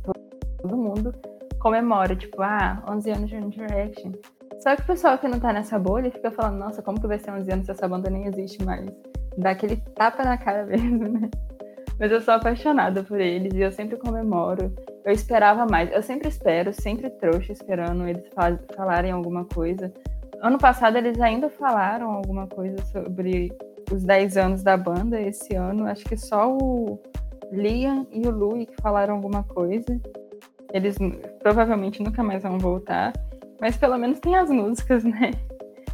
todo mundo comemora, tipo, ah, 11 anos de One Direction. Só que o pessoal que não tá nessa bolha fica falando, nossa, como que vai ser 11 anos se essa banda nem existe mais? Dá aquele tapa na cara mesmo, né? Mas eu sou apaixonada por eles e eu sempre comemoro. Eu esperava mais. Eu sempre espero, sempre trouxa esperando eles falarem alguma coisa. Ano passado eles ainda falaram alguma coisa sobre os 10 anos da banda. Esse ano, acho que só o Liam e o Louie que falaram alguma coisa. Eles provavelmente nunca mais vão voltar, mas pelo menos tem as músicas, [laughs] né?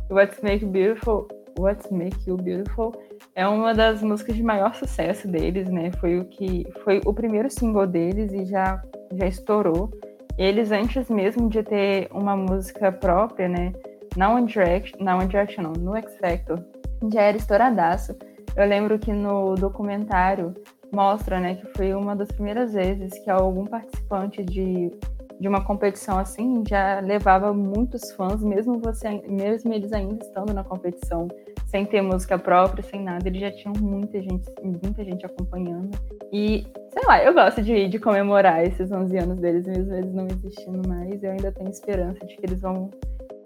What's Make Beautiful, What's Make You Beautiful é uma das músicas de maior sucesso deles, né? Foi o que foi o primeiro single deles e já já estourou. Eles antes mesmo de ter uma música própria, né? Na One Direction, na One Direction não, no X Factor, já era estouradaço. Eu lembro que no documentário mostra, né, que foi uma das primeiras vezes que algum participante de, de uma competição assim já levava muitos fãs, mesmo você, mesmo eles ainda estando na competição, sem ter música própria, sem nada, eles já tinham muita gente, muita gente acompanhando. E, sei lá, eu gosto de, de comemorar esses 11 anos deles, mesmo eles não existindo mais, eu ainda tenho esperança de que eles vão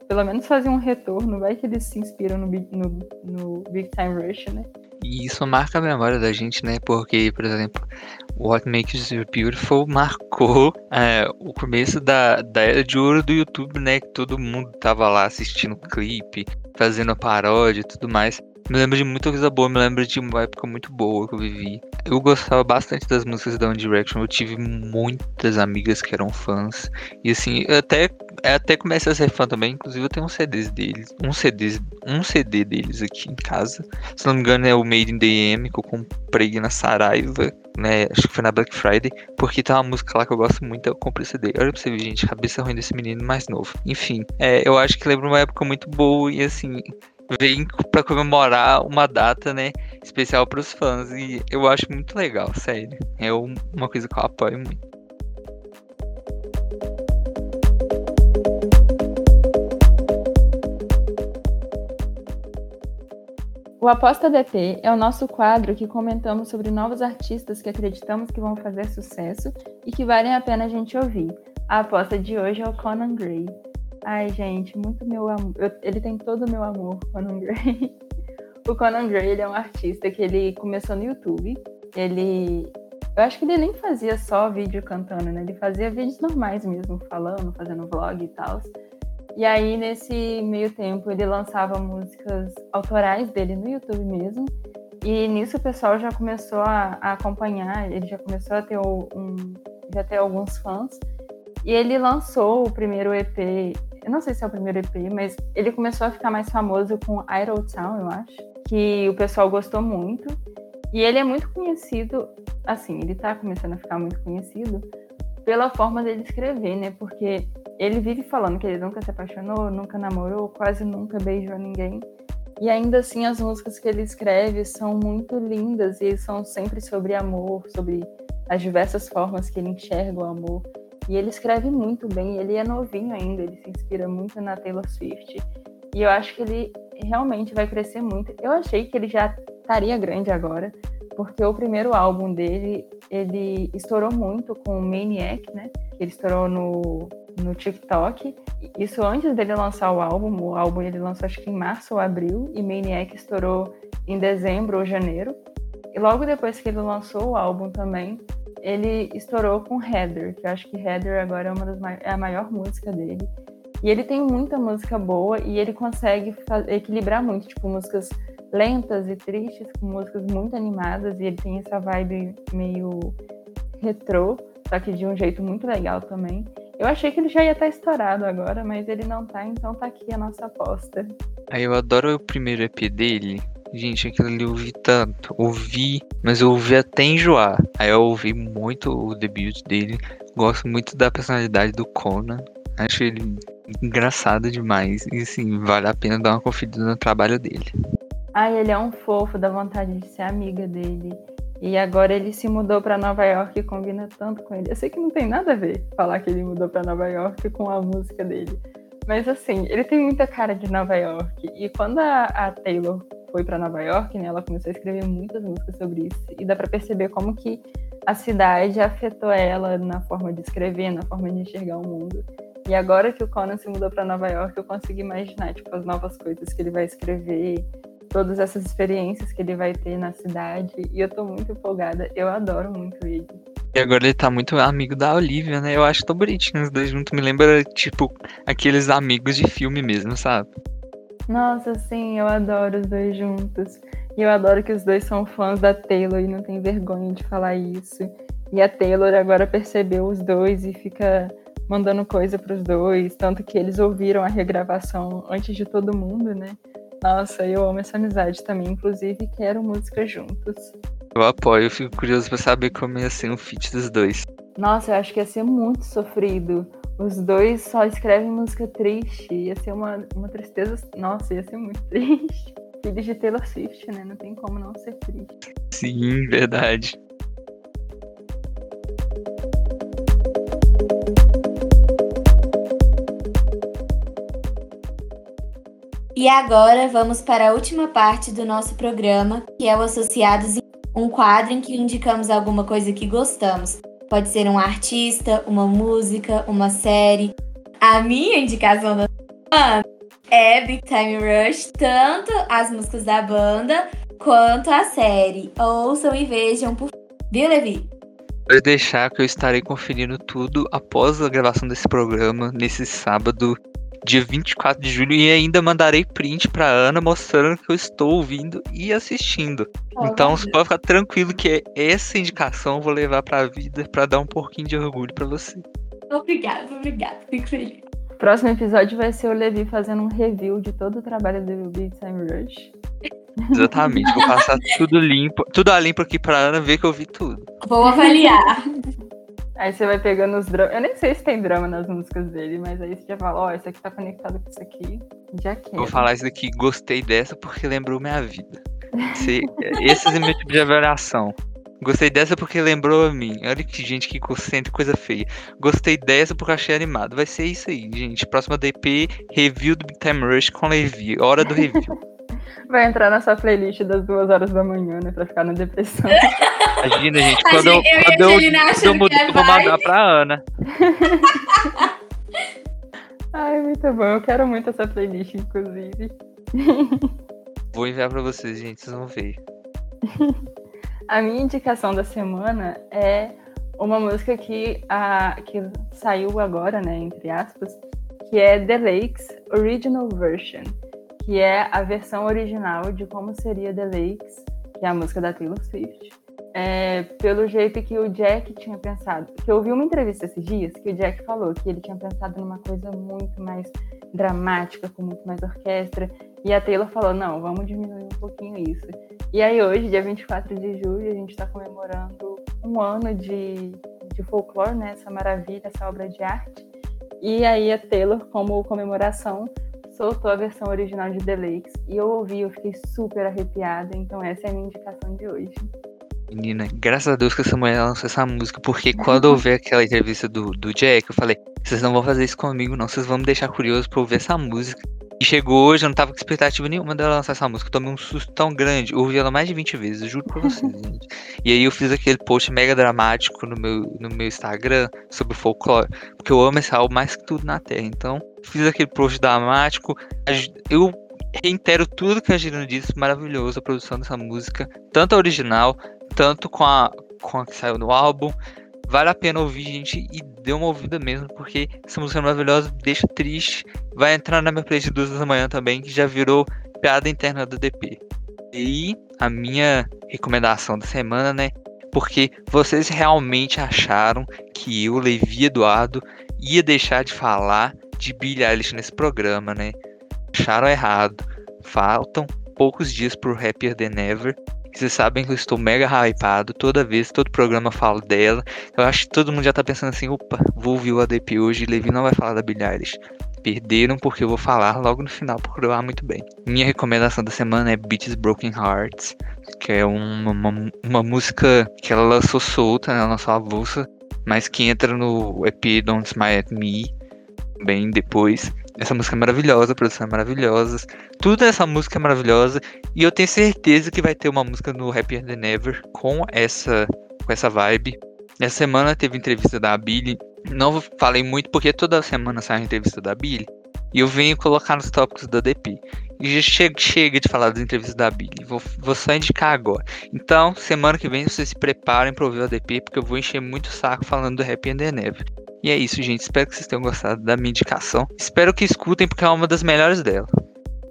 pelo menos fazer um retorno, vai que eles se inspiram no, no, no Big Time Rush, né? E isso marca a memória da gente, né? Porque, por exemplo, What Makes You Beautiful marcou é, o começo da, da era de ouro do YouTube, né? Que todo mundo tava lá assistindo clipe, fazendo paródia e tudo mais. Me lembro de muita coisa boa, me lembro de uma época muito boa que eu vivi. Eu gostava bastante das músicas da One Direction, eu tive muitas amigas que eram fãs. E assim, eu até, eu até comecei a ser fã também, inclusive eu tenho uns CDs deles. Um CD, um CD deles aqui em casa. Se não me engano é o Made in the M que eu comprei na Saraiva, né? Acho que foi na Black Friday, porque tem uma música lá que eu gosto muito, eu comprei CD. Olha pra você ver, gente, cabeça ruim desse menino mais novo. Enfim, é, eu acho que lembra uma época muito boa e assim, vem para comemorar uma data, né? especial pros fãs. E eu acho muito legal, sério. É uma coisa que eu apoio muito. O Aposta DT é o nosso quadro que comentamos sobre novos artistas que acreditamos que vão fazer sucesso e que valem a pena a gente ouvir. A aposta de hoje é o Conan Gray. Ai, gente, muito meu amor. Ele tem todo o meu amor, Conan Gray. [laughs] o Conan Gray ele é um artista que ele começou no YouTube. Ele. Eu acho que ele nem fazia só vídeo cantando, né? Ele fazia vídeos normais mesmo, falando, fazendo vlog e tal. E aí, nesse meio tempo, ele lançava músicas autorais dele no YouTube mesmo. E nisso o pessoal já começou a, a acompanhar, ele já começou a ter um, já ter alguns fãs. E ele lançou o primeiro EP, eu não sei se é o primeiro EP, mas ele começou a ficar mais famoso com Idle Town, eu acho, que o pessoal gostou muito. E ele é muito conhecido, assim, ele tá começando a ficar muito conhecido pela forma dele escrever, né? Porque ele vive falando que ele nunca se apaixonou, nunca namorou, quase nunca beijou ninguém. E ainda assim, as músicas que ele escreve são muito lindas e são sempre sobre amor, sobre as diversas formas que ele enxerga o amor. E ele escreve muito bem, ele é novinho ainda, ele se inspira muito na Taylor Swift. E eu acho que ele realmente vai crescer muito. Eu achei que ele já estaria grande agora, porque o primeiro álbum dele, ele estourou muito com Maniac, né? Ele estourou no no TikTok. Isso antes dele lançar o álbum. O álbum ele lançou acho que em março ou abril e Maniac estourou em dezembro ou janeiro. E logo depois que ele lançou o álbum também, ele estourou com Heather, que eu acho que Heather agora é uma das é a maior música dele. E ele tem muita música boa e ele consegue equilibrar muito, tipo, músicas lentas e tristes com músicas muito animadas e ele tem essa vibe meio retrô, só que de um jeito muito legal também. Eu achei que ele já ia estar estourado agora, mas ele não tá, então tá aqui a nossa aposta. Aí eu adoro o primeiro EP dele. Gente, aquilo ali eu ouvi tanto. Ouvi, mas eu ouvi até enjoar. Aí eu ouvi muito o debut dele. Gosto muito da personalidade do Conan. Acho ele engraçado demais. E sim, vale a pena dar uma conferida no trabalho dele. Ai, ele é um fofo, dá vontade de ser amiga dele. E agora ele se mudou para Nova York e combina tanto com ele. Eu sei que não tem nada a ver falar que ele mudou para Nova York com a música dele. Mas assim, ele tem muita cara de Nova York. E quando a, a Taylor foi para Nova York, né, ela começou a escrever muitas músicas sobre isso. E dá para perceber como que a cidade afetou ela na forma de escrever, na forma de enxergar o mundo. E agora que o Conan se mudou para Nova York, eu consigo imaginar tipo as novas coisas que ele vai escrever, todas essas experiências que ele vai ter na cidade. E eu tô muito empolgada. Eu adoro muito ele. E agora ele tá muito amigo da Olivia, né? Eu acho tão bonitinho os dois juntos. Me lembra, tipo, aqueles amigos de filme mesmo, sabe? Nossa, sim, eu adoro os dois juntos. E eu adoro que os dois são fãs da Taylor e não tem vergonha de falar isso. E a Taylor agora percebeu os dois e fica mandando coisa para os dois, tanto que eles ouviram a regravação antes de todo mundo, né? Nossa, eu amo essa amizade também. Inclusive, quero música juntos. Eu apoio, eu fico curioso pra saber como ia ser um feat dos dois. Nossa, eu acho que ia ser muito sofrido. Os dois só escrevem música triste. Ia ser uma, uma tristeza. Nossa, ia ser muito [laughs] triste. Filhos de Taylor Swift, né? Não tem como não ser triste. Sim, verdade. E agora vamos para a última parte do nosso programa, que é o Associados em um quadro em que indicamos alguma coisa que gostamos. Pode ser um artista, uma música, uma série. A minha indicação da semana é Big Time Rush, tanto as músicas da banda quanto a série. Ouçam e vejam, por Viu, Levi? Pode deixar que eu estarei conferindo tudo após a gravação desse programa, nesse sábado, dia 24 de julho e ainda mandarei print pra Ana mostrando que eu estou ouvindo e assistindo. Oh, então você pode ficar tranquilo que essa indicação eu vou levar pra vida para dar um pouquinho de orgulho para você. Obrigada, obrigada. Fico feliz. Próximo episódio vai ser o Levi fazendo um review de todo o trabalho do Big Time Rush. Exatamente, vou passar tudo limpo, tudo a limpo aqui pra Ana ver que eu vi tudo. Vou avaliar. [laughs] Aí você vai pegando os dramas. Eu nem sei se tem drama nas músicas dele, mas aí você já fala, ó, oh, esse aqui tá conectado com isso aqui. Já quero. Vou falar isso aqui, gostei dessa porque lembrou minha vida. Esse, [laughs] esse é meu tipo de avaliação. Gostei dessa porque lembrou a mim. Olha que gente que concentra coisa feia. Gostei dessa porque achei animado. Vai ser isso aí, gente. Próxima DP, review do Big Time Rush com Levi. Hora do review. [laughs] Vai entrar na sua playlist das duas horas da manhã, né? Pra ficar na depressão. [laughs] Imagina, gente. Quando eu, eu, quando eu, quando eu mudar, eu vou mandar pra Ana. [laughs] Ai, muito bom. Eu quero muito essa playlist, inclusive. [laughs] Vou enviar pra vocês, gente. Vocês vão ver. A minha indicação da semana é uma música que, a, que saiu agora, né, entre aspas, que é The Lakes Original Version, que é a versão original de como seria The Lakes, que é a música da Taylor Swift. É, pelo jeito que o Jack tinha pensado. Que eu ouvi uma entrevista esses dias que o Jack falou que ele tinha pensado numa coisa muito mais dramática, com muito mais orquestra. E a Taylor falou: não, vamos diminuir um pouquinho isso. E aí, hoje, dia 24 de julho, a gente está comemorando um ano de, de folclore, né? Essa maravilha, essa obra de arte. E aí, a Taylor, como comemoração, soltou a versão original de The Lakes. E eu ouvi, eu fiquei super arrepiada. Então, essa é a minha indicação de hoje. Menina, graças a Deus que essa mulher lançou essa música, porque quando eu vi aquela entrevista do, do Jack, eu falei: vocês não vão fazer isso comigo, não, vocês vão me deixar curioso pra ouvir essa música. E chegou hoje, eu não tava com expectativa nenhuma dela lançar essa música. Eu tomei um susto tão grande. Eu ouvi ela mais de 20 vezes, juro pra vocês, [laughs] gente. E aí eu fiz aquele post mega dramático no meu, no meu Instagram sobre folclore. Porque eu amo esse álbum mais que tudo na Terra. Então, fiz aquele post dramático. Eu reitero tudo que a Gina disse, maravilhoso a produção dessa música. Tanto a original, tanto com a, com a que saiu no álbum. Vale a pena ouvir, gente, e dê uma ouvida mesmo, porque essa música é maravilhosa, deixa triste. Vai entrar na minha playlist de duas da manhã também, que já virou piada interna do DP. E a minha recomendação da semana, né? Porque vocês realmente acharam que eu, Levi Eduardo, ia deixar de falar de Billie Eilish nesse programa, né? Acharam errado. Faltam poucos dias pro Happier Than Ever. Vocês sabem que eu estou mega hypado. Toda vez, todo programa falo dela. Eu acho que todo mundo já tá pensando assim: opa, vou ouvir o ADP hoje. Levi não vai falar da Billie Eilish. Perderam porque eu vou falar logo no final, porque eu muito bem. Minha recomendação da semana é Beats Broken Hearts, que é uma, uma, uma música que ela lançou solta, né, ela lançou avulsa, mas que entra no EP Don't Smile At Me, bem depois. Essa música é maravilhosa, produção é maravilhosa. Tudo nessa música é maravilhosa. E eu tenho certeza que vai ter uma música no Happier Than Ever com essa, com essa vibe. Essa semana teve entrevista da Billy. Não falei muito porque toda semana sai a entrevista da Billy. E eu venho colocar nos tópicos da DP. E já chega, chega de falar das entrevistas da Billy. Vou, vou só indicar agora. Então, semana que vem vocês se preparem para ouvir o ADP, porque eu vou encher muito saco falando do Happy and the Never. E é isso, gente. Espero que vocês tenham gostado da minha indicação. Espero que escutem, porque é uma das melhores dela.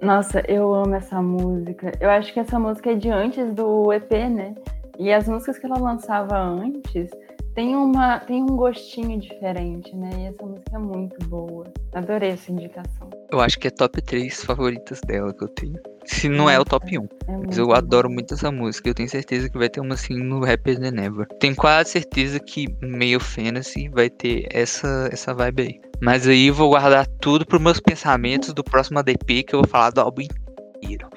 Nossa, eu amo essa música. Eu acho que essa música é de antes do EP, né? E as músicas que ela lançava antes tem, uma, tem um gostinho diferente, né? E essa música é muito boa. Adorei essa indicação. Eu acho que é top 3 favoritas dela que eu tenho. Se não é o top 1. É mas eu adoro muito essa música. Eu tenho certeza que vai ter uma assim no Rapper Than Never. Tenho quase certeza que meio Fantasy vai ter essa, essa vibe aí. Mas aí eu vou guardar tudo para meus pensamentos do próximo ADP que eu vou falar do álbum inteiro.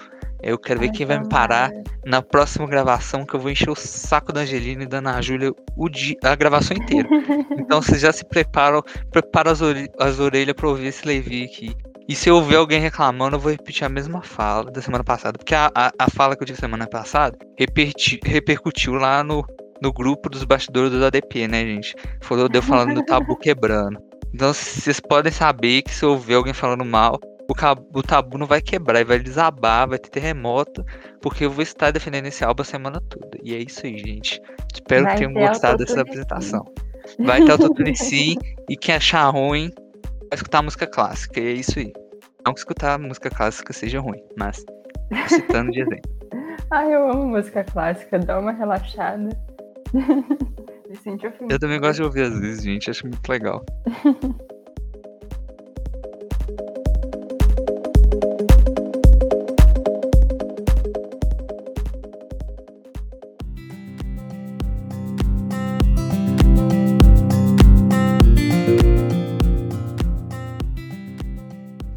Eu quero ver Ai, quem vai me parar na próxima gravação, que eu vou encher o saco da Angelina e da Ana Júlia o dia, a gravação inteira. [laughs] então vocês já se preparam, preparam as, ore as orelhas pra ouvir esse Levi aqui. E se eu ouvir alguém reclamando, eu vou repetir a mesma fala da semana passada. Porque a, a, a fala que eu tive semana passada reperti, repercutiu lá no, no grupo dos bastidores do ADP, né, gente? Falou, deu falando do tabu [laughs] quebrando. Então vocês podem saber que se eu ouvir alguém falando mal, o, o tabu não vai quebrar, e vai desabar, vai ter terremoto, porque eu vou estar defendendo esse álbum a semana toda. E é isso aí, gente. Espero vai que tenham gostado dessa apresentação. Vai ter autotune sim, [laughs] e quem achar ruim, vai escutar música clássica. E é isso aí. Não que escutar música clássica seja ruim, mas citando de [laughs] exemplo. Ai, eu amo música clássica, dá uma relaxada. [laughs] Me sente Eu também gosto de ouvir às vezes, gente, acho muito legal. [laughs]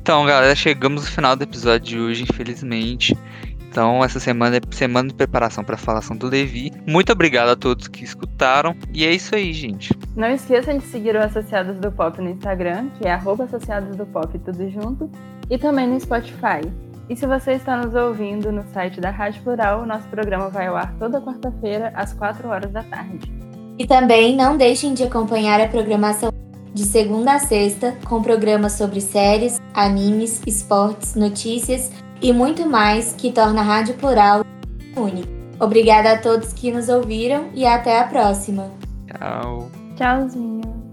Então, galera, chegamos no final do episódio de hoje, infelizmente. Então, essa semana é semana de preparação para a falação do Levi. Muito obrigado a todos que escutaram. E é isso aí, gente. Não esqueçam de seguir o Associados do Pop no Instagram, que é Associados do Pop tudo junto, e também no Spotify. E se você está nos ouvindo no site da Rádio Plural, nosso programa vai ao ar toda quarta-feira, às 4 horas da tarde. E também não deixem de acompanhar a programação de segunda a sexta, com programas sobre séries, animes, esportes, notícias e muito mais que torna a Rádio Plural única. Obrigada a todos que nos ouviram e até a próxima. Tchau. Tchauzinho.